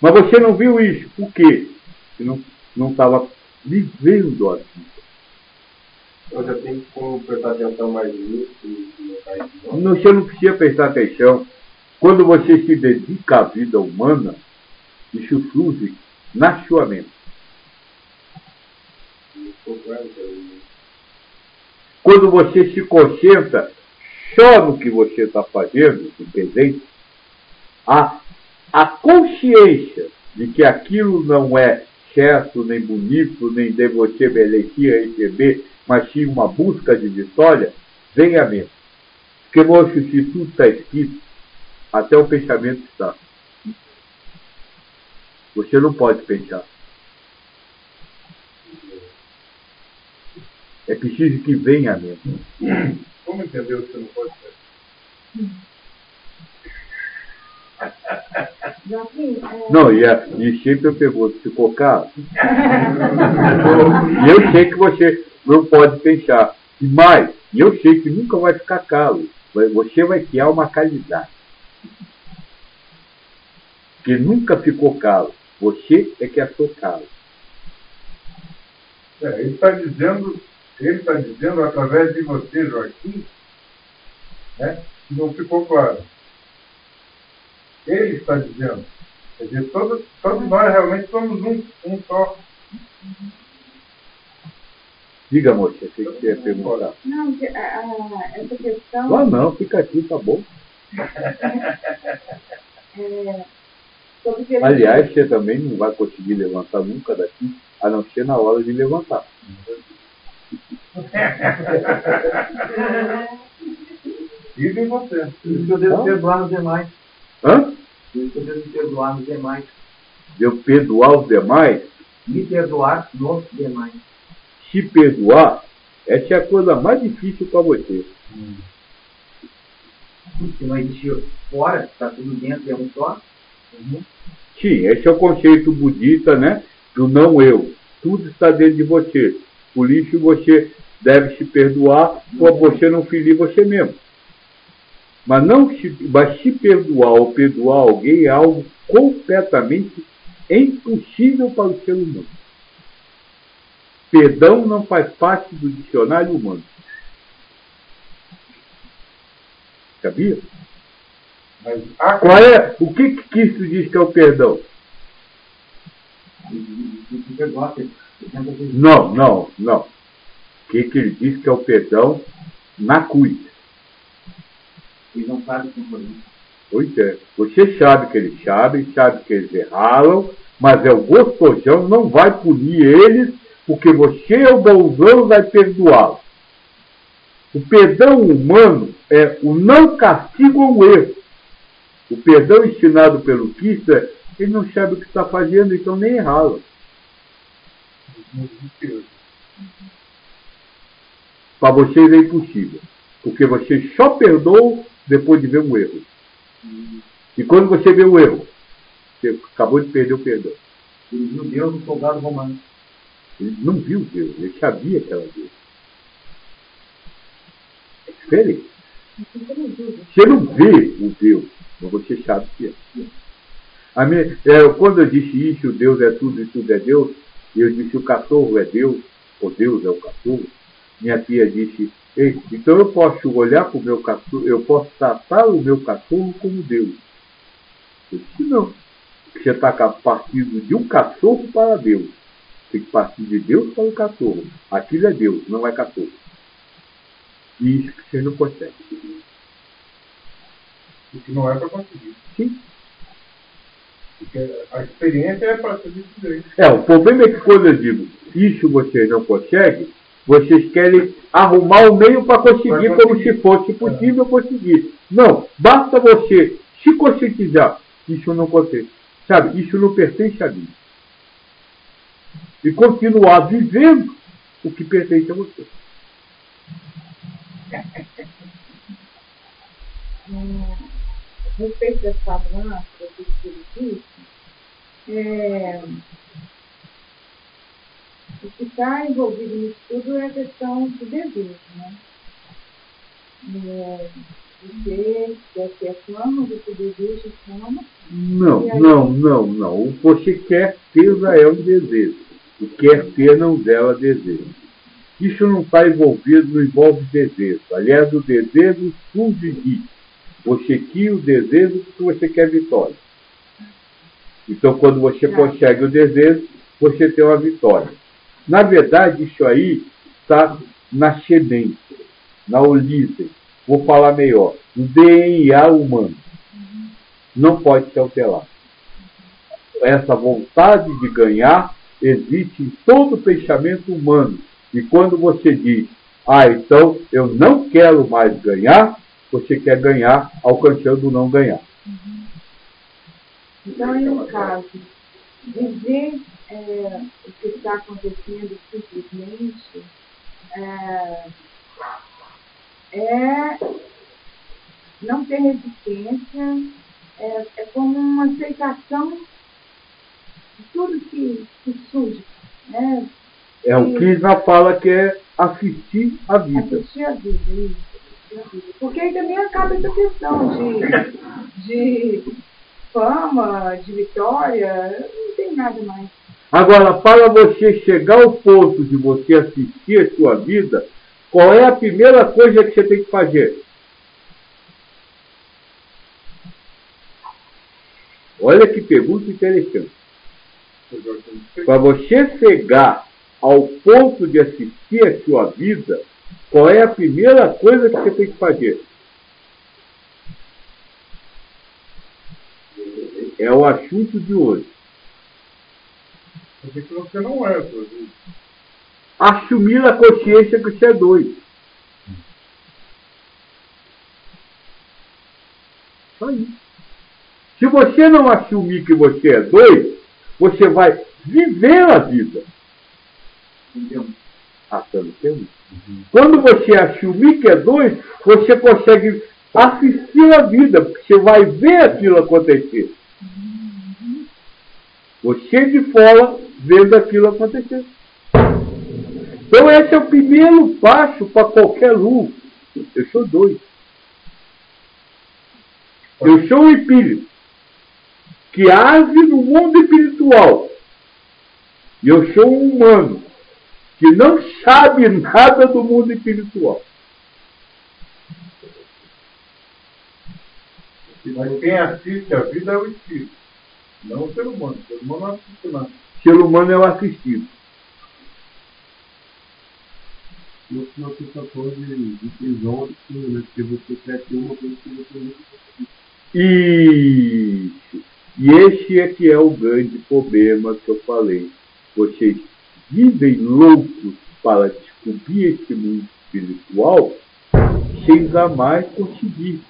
Mas você não viu isso. Por quê? Você não estava vivendo a vida. eu já tenho como prestar atenção mais nisso e não. Não, Você não precisa prestar atenção. Quando você se dedica à vida humana, isso surge na sua mente. Eu- Quando você se concentra só no que você está fazendo, no presente, a, a consciência de que aquilo não é certo, nem bonito, nem de você merecia receber, mas sim uma busca de vitória, vem à mente. Porque, moço, se tudo está escrito, até o pensamento está. Você não pode pensar. É preciso que venha mesmo. Como entender o que você não pode ser? Joaquim, é, Não, e, a, e sempre eu pergunto, ficou caro? E eu sei que você não pode pensar. E mais, e eu sei que nunca vai ficar calo. Você vai criar uma qualidade. Que nunca ficou calo. Você é que achou calo. É, ele está dizendo, ele está dizendo através de você, Joaquim, né, que não ficou claro. Ele está dizendo. Quer dizer, todos, todos nós realmente somos um, um só. Diga, moça, você quer perguntar? não, que, a- a- essa questão. Ah, não, fica aqui, tá bom. é, que Aliás, você também não vai conseguir levantar nunca daqui, a não ser na hora de levantar. Diga em você. Por isso que eu devo perdoar nos demais. Hã? Por isso que eu devo perdoar nos demais. De eu perdoar os demais, Me perdoar nos demais. se perdoar, essa é a coisa mais difícil para você. Se não existe fora, está tudo dentro, é um só. Sim, esse é o conceito budista, né? Do não eu. Tudo está dentro de você. Por isso você deve se perdoar por você não ferir você mesmo. Mas não se, mas se perdoar ou perdoar alguém é algo completamente impossível para o ser humano. Perdão não faz parte do dicionário humano. Sabia? Mas há Qual é, o que que Cristo diz que é o perdão? Perdoar, Não, não, não. O que, que ele diz que é o perdão na cruz? Eles não sabem compromisso. Pois é. Você sabe que eles sabem, sabe que eles erraram, mas é o gostojão não vai punir eles, porque você é o bonzão vai perdoá-los. O perdão humano é o não castigo ao erro. O perdão ensinado pelo Cristo é ele não sabe o que está fazendo, então nem errá-lo. Para vocês é impossível. Porque vocês só perdoam depois de ver um erro. E quando você vê o erro, você acabou de perder o perdão. Ele viu Deus no soldado romano. Ele não viu Deus, ele sabia que era Deus. É diferente. Você não vê o Deus, mas você sabe que é. A minha, é, quando eu disse isso, Deus é tudo e tudo é Deus, e eu disse o cachorro é Deus, ou Deus é o cachorro, minha tia disse, Ei, então eu posso olhar para o meu cachorro, eu posso tratar o meu cachorro como Deus. Eu disse, não. Você está partindo de um cachorro para Deus. Tem que partir de Deus para o cachorro. Aquilo é Deus, não é cachorro. E isso que você não consegue. O que não é para conseguir. Sim. Porque a experiência é para ser jeito. É, o problema é que quando eu digo isso vocês não conseguem, vocês querem arrumar o meio para conseguir Pra como conseguir. se fosse possível conseguir. Não, basta você se conscientizar. Isso não consegue. Sabe, isso não pertence a mim. E continuar vivendo o que pertence a você. respeito dessa avança do espiritismo, é, o que está envolvido nisso tudo é a questão do desejo, né? É, você quer ter a fama, você deseja a fama, Não, aí? não, não, não. O que você quer ter já é um desejo. O quer ter não dela desejo. Isso não está envolvido, não envolve desejo. Aliás, o desejo surge de. Você cria o desejo porque você quer vitória. Então, quando você Tá. consegue o desejo, você tem uma vitória. Na verdade, isso aí está na semente, na origem. Vou falar melhor, no DNA humano. Não pode se alterar. Essa vontade de ganhar existe em todo o pensamento humano. E quando você diz, ah, então eu não quero mais ganhar, você quer ganhar alcançando o não ganhar. Então, em um caso, dizer é, o que está acontecendo simplesmente é, é não ter resistência, é, é como uma aceitação de tudo que, que surge. Né? É o que já fala que é assistir a vida. Assistir a vida, isso. Porque aí também acaba essa questão de, de fama, de vitória, não tem nada mais. Agora, para você chegar ao ponto de você assistir a sua vida, qual é a primeira coisa que você tem que fazer? Olha que pergunta interessante. Para você chegar ao ponto de assistir a sua vida, qual é a primeira coisa que você tem que fazer? É o assunto de hoje. Porque que você não é. Assumir a consciência que você é dois. Só isso. Se você não assumir que você é dois, você vai viver a vida. Entendeu? Achando que é um. Quando você assumir que é dois, você consegue assistir a vida, porque você vai ver aquilo acontecer. Você de fora vendo aquilo acontecer. Então esse é o primeiro passo para qualquer luz. Eu sou dois. Eu sou um espírito que age no mundo espiritual. E eu sou um humano que não sabe nada do mundo espiritual. Mas quem assiste a vida é o espírito, não o ser humano. O ser humano não assiste nada. O ser humano é o assistido. E o senhor sensação de, de prisão absurda, né? Porque você quer ter uma coisa que você nunca Isso. E esse é que é o grande problema que eu falei. Vocês vivem loucos para descobrir esse mundo espiritual sem jamais conseguir.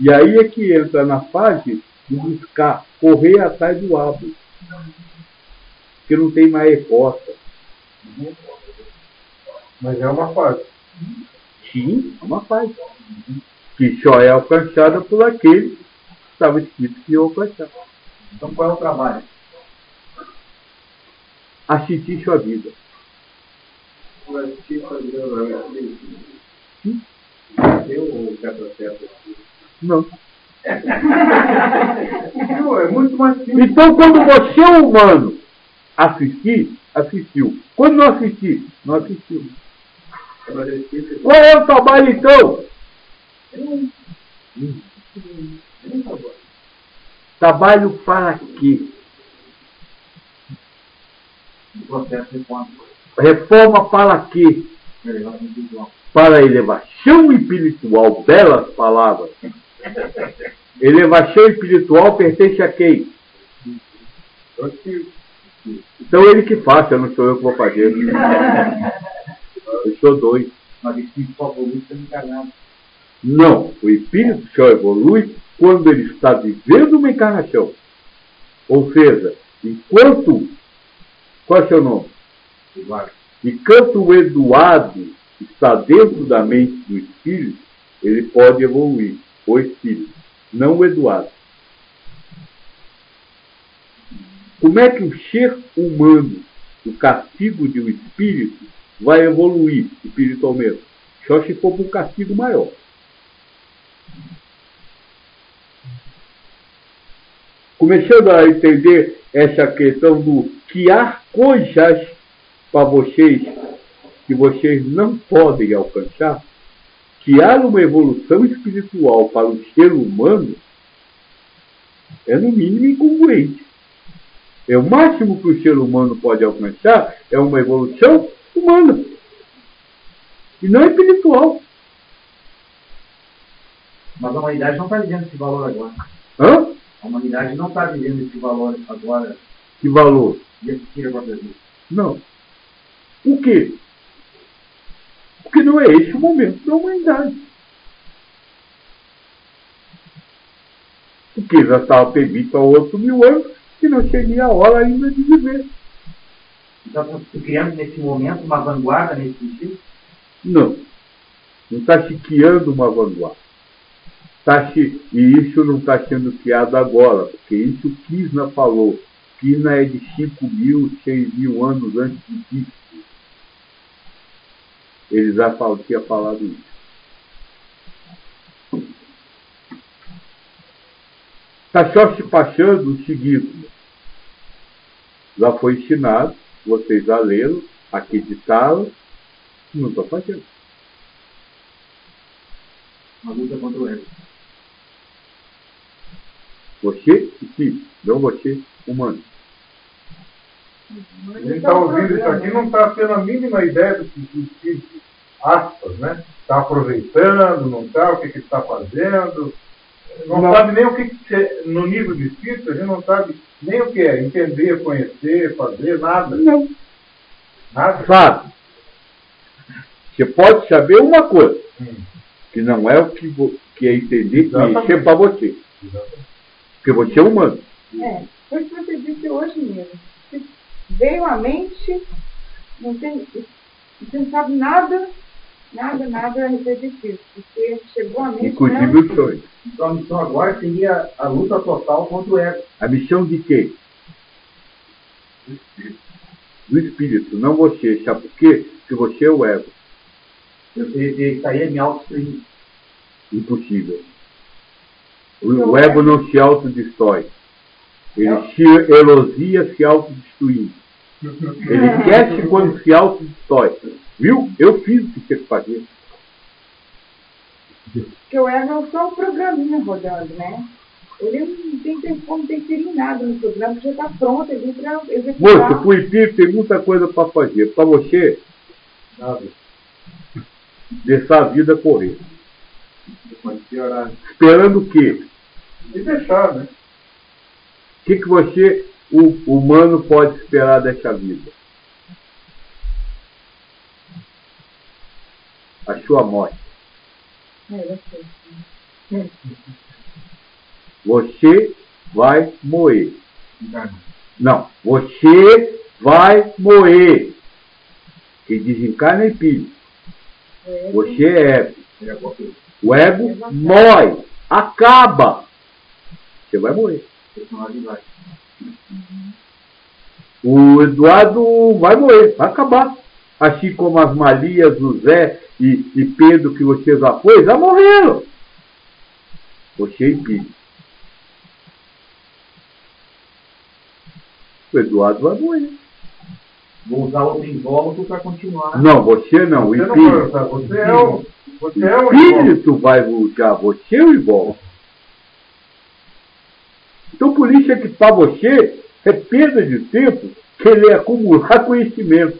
E aí é que entra na fase de buscar correr atrás do hábito. Que não tem mais resposta. Mas é uma fase. Sim, é uma fase. Que só é alcançada por aquele que estava escrito que ia alcançar. Então qual é o trabalho? Assistir sua vida. Não. Então, quando você é humano assistir, assistiu. Quando não assistir, não assistiu. Qual é o trabalho então? Trabalho para quê? O processo reforma. Para quê? Para a elevação espiritual. Belas palavras. Elevação espiritual pertence a quem? Então ele que faça, não sou eu que vou fazer. Eu sou dois. Mas espírito só evolui sendo encarnado. Não, o espírito só evolui quando ele está vivendo uma encarnação. Ou seja, enquanto. Qual é o seu nome? Eduardo. Enquanto o Eduardo está dentro da mente do espírito, ele pode evoluir. O espírito, não o Eduardo. Como é que o ser humano, o castigo de um espírito, vai evoluir espiritualmente? Só se for um castigo maior. Começando a entender essa questão do que há coisas para vocês que vocês não podem alcançar, que há uma evolução espiritual para o ser humano, é no mínimo incongruente. É o máximo que o ser humano pode alcançar é uma evolução humana. E não espiritual. Mas a humanidade não está vivendo esse valor agora. Hã? A humanidade não está vivendo esse valor agora Que valor? de assistir a própria vida. Não. Por quê? Porque não é esse o momento da humanidade. Porque já estava permitido há outros mil anos e não seria a hora ainda de viver. Então, estamos criando nesse momento uma vanguarda nesse sentido? Não. Não está se criando uma vanguarda. Tá e isso não está sendo criado agora, porque isso Kisna falou. Kisna é de 5 mil, 6 mil anos antes de Cristo. Ele já falou, tinha falado isso. Está só se passando o seguinte. Já foi ensinado, vocês já leram, acreditaram, não estou fazendo. Uma luta contra o ego. Você, sim, não você, humano. Ele está ouvindo isso aqui não está tendo a mínima ideia do que o espírito, aspas, né? Está aproveitando, não está, o que, que está fazendo. Não, Não. sabe nem o que, que é, no nível de espírito, a gente não sabe nem o que é entender, conhecer, fazer, nada. Não. Nada. Sabe? Você pode saber uma coisa, Hum, que não é o que, que é entender que Exatamente. é para você. exatamente. Porque você é humano. É, foi o que você disse hoje mesmo. Você veio à mente, não tem, você não sabe nada, nada, nada a respeito disso. Porque chegou à mente. Inclusive né? o sonho. Então a missão agora seria a luta total contra o ego. A missão de quem? Do espírito, não você. Sabe por quê? Porque você é o ego. Eu teria que sair me autodestruir. Impossível. O, o ego não se autodestrói. Ele se elogia se autodestruindo. Ele quer quando se autodestrói. Viu? Eu fiz o que tinha que fazer. Porque o ego é só um programinha rodando, né? Ele não tem, tem como interferir em nada no programa, que já está pronto ali para executar. Moço, para o espírito tem muita coisa para fazer. Para você, Nada. deixar a vida correr. Pode piorar. Esperando o quê? E deixar, né? O que, que você, o humano, pode esperar dessa vida? A sua morte. É. Você vai morrer. Não, você vai morrer. Quem desencarna é. É, Você é ego. Qualquer O ego morre, acaba. Você vai morrer. vai. O Eduardo vai morrer, vai acabar. Assim como as Marias, o Zé e, e Pedro que você já foi, já morreram. Você e Pedro. O Eduardo vai morrer. Vou usar outro invólucro para continuar. Não, você não, o Você não espírito. vai, você é o. Você é O o espírito vai voltar, você é o igual. Então por isso é que para você é perda de tempo querer acumular conhecimento.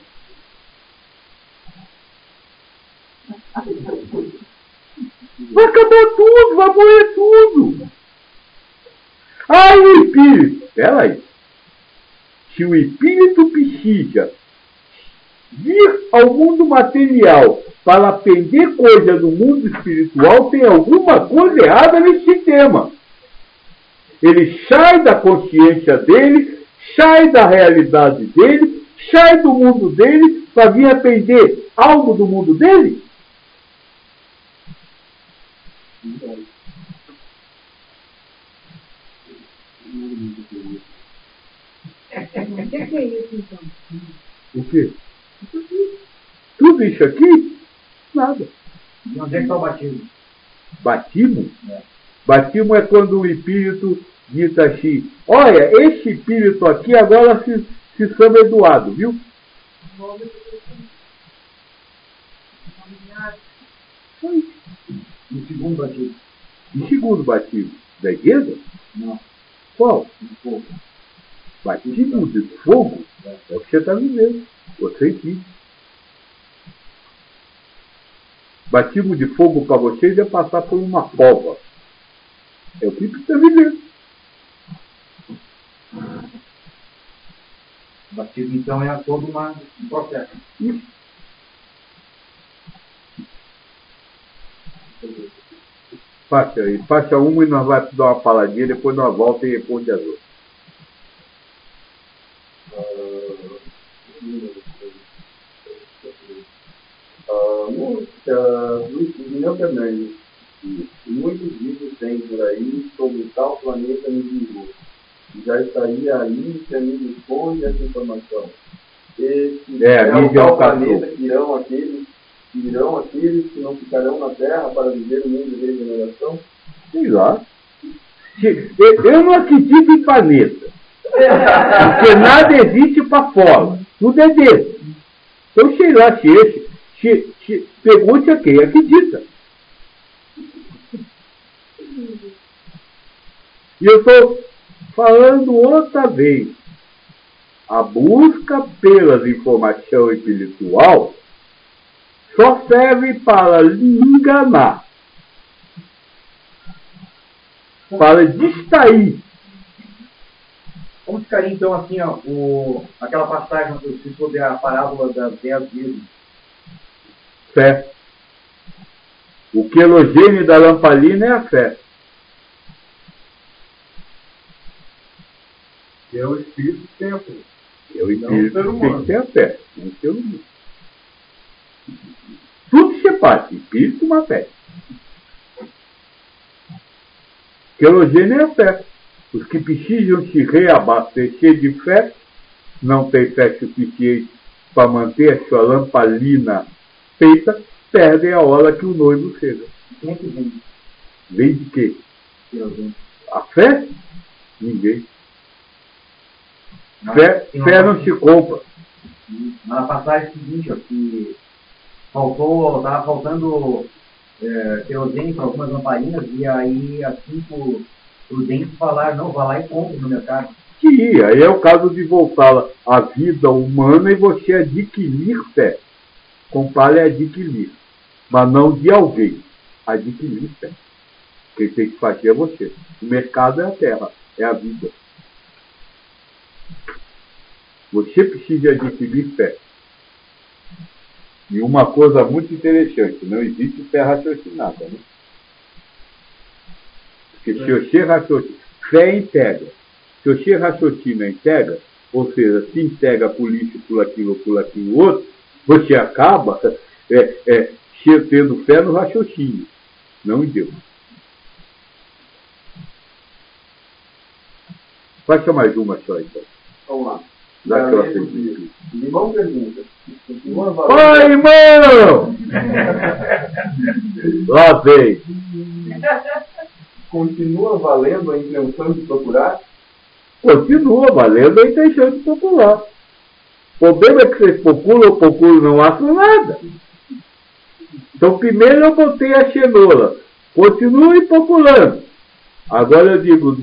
Vai acabar tudo, vai morrer tudo. Aí o espírito, peraí. Se o espírito precisa vir ao mundo material para aprender coisa do mundo espiritual, tem alguma coisa errada nesse sistema. Ele sai da consciência dele, sai da realidade dele, sai do mundo dele para vir aprender algo do mundo dele. O que, é isso, então? O quê? Tudo isso aqui? Nada. E onde é que está o batismo? Batismo? É. Batismo é quando o espírito diz assim: Olha, esse espírito aqui agora se, se chama Eduardo, viu? Isso. No segundo batismo. E segundo batismo da igreja? Não, Qual? no fogo. Batismo de fogo é o que você está vivendo. Você aqui. Batismo de fogo para vocês é passar por uma cova. É o que está vivendo. O batismo, então, é todo uma, um processo. Faça aí, faça uma e nós vamos dar uma paladinha, depois nós volta e responde as outras. Uh, uh, Fernandes, muitos livros tem por aí sobre tal planeta Nibiru. Já estaria aí se a mídia esconde essa informação. Esse É, é o tal planeta que irão aqueles, que irão aqueles que não ficarão na Terra para viver o mundo de regeneração? Sei lá. Eu não acredito em planeta. Porque nada existe para fora. Tudo é dentro. Então, sei lá se esse. Se, se, pergunte a quem acredita. E eu estou falando outra vez. A busca pela informação espiritual só serve para lhe enganar, para distrair. Como ficaria então assim, ó, o, aquela passagem se sobre a parábola das dez virgens? Fé. O quelogênio da lamparina é a fé. Que é o espírito que tem a fé. É o Não o ser espírito que tem ter a fé. Não o ser humano. Tudo se parte. Espírito uma fé. Quelogênio é a fé. Os que precisam se reabastecer de fé não têm fé suficiente para manter a sua lamparina feita, perdem a hora que o noivo chega. Quem é que vem? Vem de quê? A fé? Ninguém. Fé, não se compra. Na passagem seguinte, ó, que faltou, estava faltando é, querosene para algumas lamparinas, e aí as cinco prudentes falaram, não, vá lá e compre no mercado. Que aí é o caso de voltar à vida humana e você adquirir fé. Comprar é adquirir, mas não de alguém. Adquirir fé. Quem tem que fazer é você. O mercado é a terra, é a vida. Você precisa adquirir fé. E uma coisa muito interessante, não existe fé raciocinada. Né? Porque se você raciocina, fé é integra. Se você raciocina integra, ou seja, se integra por lixo, por aquilo, por aquilo outro, você acaba é, é, tendo fé no raciocínio, não em Deus. Faça mais uma só, então. Vamos lá. Diz, isso. Limão pergunta. Valendo, Oi, irmão! Lá vem. continua valendo a intenção de procurar? Continua valendo a intenção de popular. O problema é que vocês procuram, procuram, não acham nada. Então, primeiro eu botei a cenoura. Continue procurando. Agora eu digo,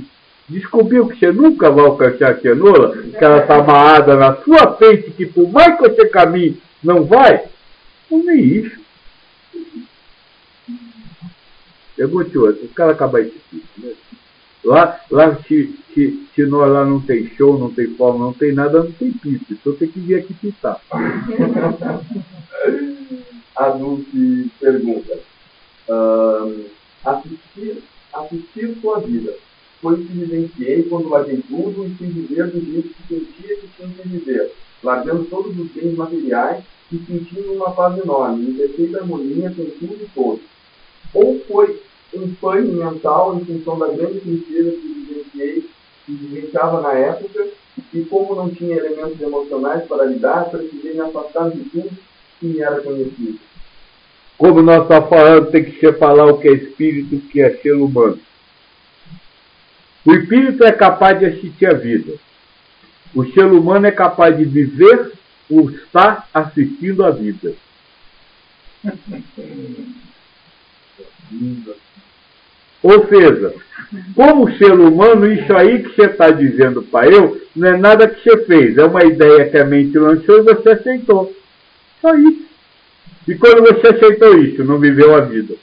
descobriu que você nunca vai alcançar a cenoura, que ela está amarrada na sua frente, que por mais que você caminhe, não vai? Não é isso. Pergunte outra, o cara acabar esse tipo, né? Lá, lá se, se, se nós lá não tem show, não tem forma, não tem nada, não tem pista. Então tem que vir aqui pintar. A pergunta. ahn, assistir, assistir sua vida. Foi o que vivenciei quando larguei tudo e fui viver do jeito que sentia que tinha que viver, largando todos os bens materiais e sentindo uma paz enorme, em perfeita harmonia com tudo e todos. Ou foi um pane mental em função da grande tristeza que vivenciei, que vivenciava na época, e como não tinha elementos emocionais para lidar, precisei me afastar de tudo que me era conhecido. Como nós estamos falando, tem que separar o que é espírito o que é ser humano. O espírito é capaz de assistir a vida. O ser humano é capaz de viver ou estar assistindo a vida. Ou seja, como ser humano, isso aí que você está dizendo para eu, não é nada que você fez. É uma ideia que a mente lançou e você aceitou. Só isso. E quando você aceitou isso, não viveu a vida.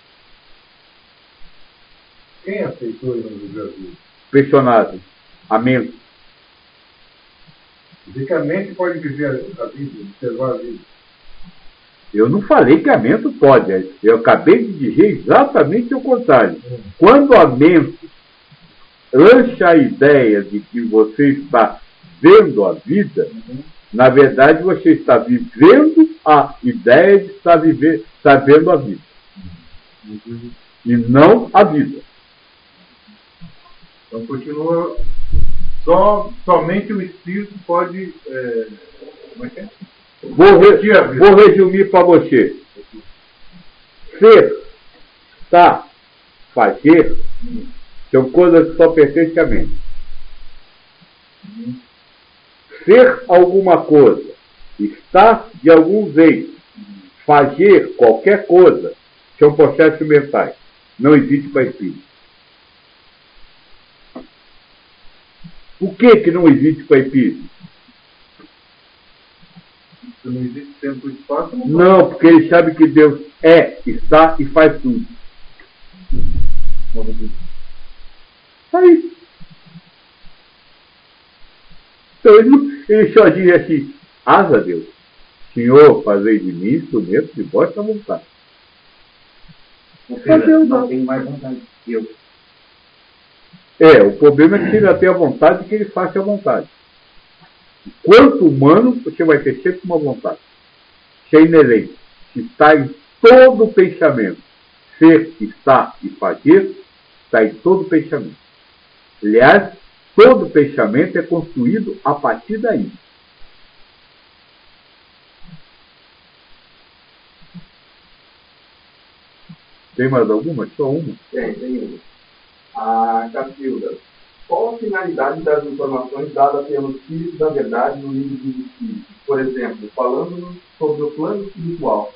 Quem aceitou e não viveu a vida? Personagem. A mente. Dizer que a mente pode viver a vida, observar a vida. Eu não falei que a mente pode. Eu acabei de dizer exatamente o contrário. Quando a mente lança a ideia de que você está vendo a vida, na verdade você está vivendo a ideia de estar, viver, estar vendo a vida. E não a vida. Então continua. Só, somente o espírito pode. É, como é que é? Vou, re, vou resumir para você. Ser, estar, fazer, são coisas que só pertencem à mente. Ser alguma coisa, estar de algum jeito, fazer qualquer coisa, são processos mentais. Não existe para espírito. Por que, que não existe para espírito? Não existe tempo e espaço? Não, não, porque ele sabe que Deus é, está e faz tudo. Só isso. Então ele, ele só diz assim, asa Deus, Senhor, fazei de mim instrumento de vossa vontade. Ou seja, não tem mais vontade que eu. É, o problema é que ele tem a vontade que ele faça a vontade. Quanto humano, você vai ter sempre uma vontade. Isso é inerente. Está em todo o pensamento. Ser, estar e fazer está em todo o pensamento. Aliás, todo pensamento é construído a partir daí. Tem mais alguma? Só uma? Tem, tem uma. A Cacilda. Qual a finalidade das informações dadas pelo Espírito da Verdade no livro dos Espíritos? Por exemplo, falando sobre o plano espiritual.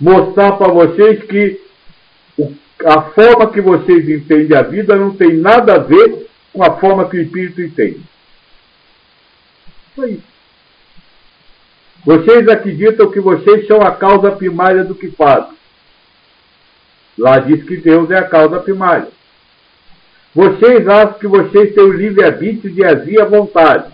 Mostrar para vocês que a forma que vocês entendem a vida não tem nada a ver com a forma que o Espírito entende. Isso. Vocês acreditam que vocês são a causa primária do que fazem. Lá diz que Deus é a causa primária. Vocês acham que vocês têm o livre-arbítrio de agir à vontade.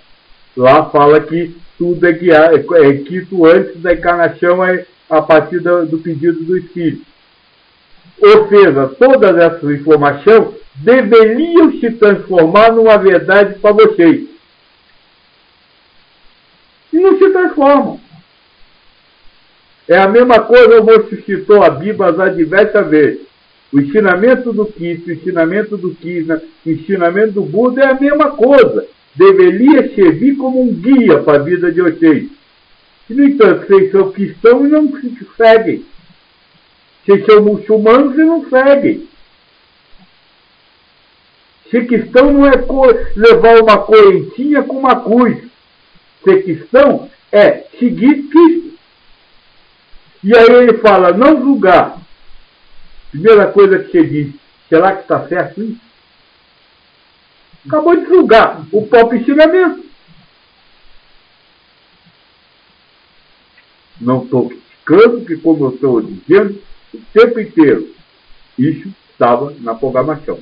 Lá fala que tudo é, guiado, é, quito antes da encarnação é a partir do, do pedido do Espírito. Ou seja, todas essas informações deveriam se transformar numa verdade para vocês. E não se transformam. É a mesma coisa, você citou a Bíblia diversas vezes. O ensinamento do Cristo, o ensinamento do Krishna, o ensinamento do Buda é a mesma coisa. Deveria servir como um guia para a vida de vocês. E, no entanto, vocês são cristãos e não se seguem. Vocês são muçulmanos e não seguem. Ser cristão não é levar uma correntinha com uma cruz. Ser cristão é seguir Cristo. E aí ele fala, não julgar. Primeira coisa que você diz, será que está certo isso? Acabou de julgar o próprio ensinamento. Não estou criticando, que como eu estou dizendo, o tempo inteiro, isso estava na programação.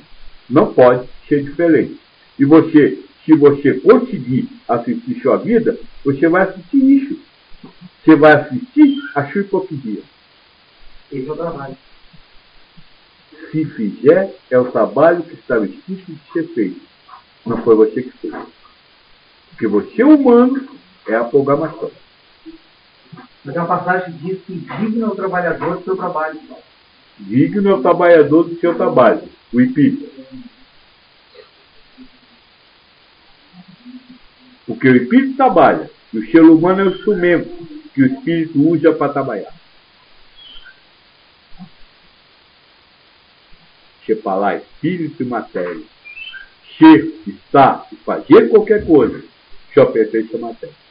Não pode ser diferente. E você, se você conseguir assistir sua vida, você vai assistir isso. Você vai assistir a hipocrisia. Esse é o trabalho. Se fizer, é o trabalho que estava escrito de ser feito. Não foi você que fez. Porque você é humano, é a programação. Mas tem uma passagem que diz que digno é o trabalhador do seu trabalho. Digno é o trabalhador do seu trabalho. O Ipí. Porque o espírito trabalha. E o ser humano é o instrumento que o espírito usa para trabalhar. Separar espírito e matéria. Ser, estar fazer qualquer coisa só pertence à matéria.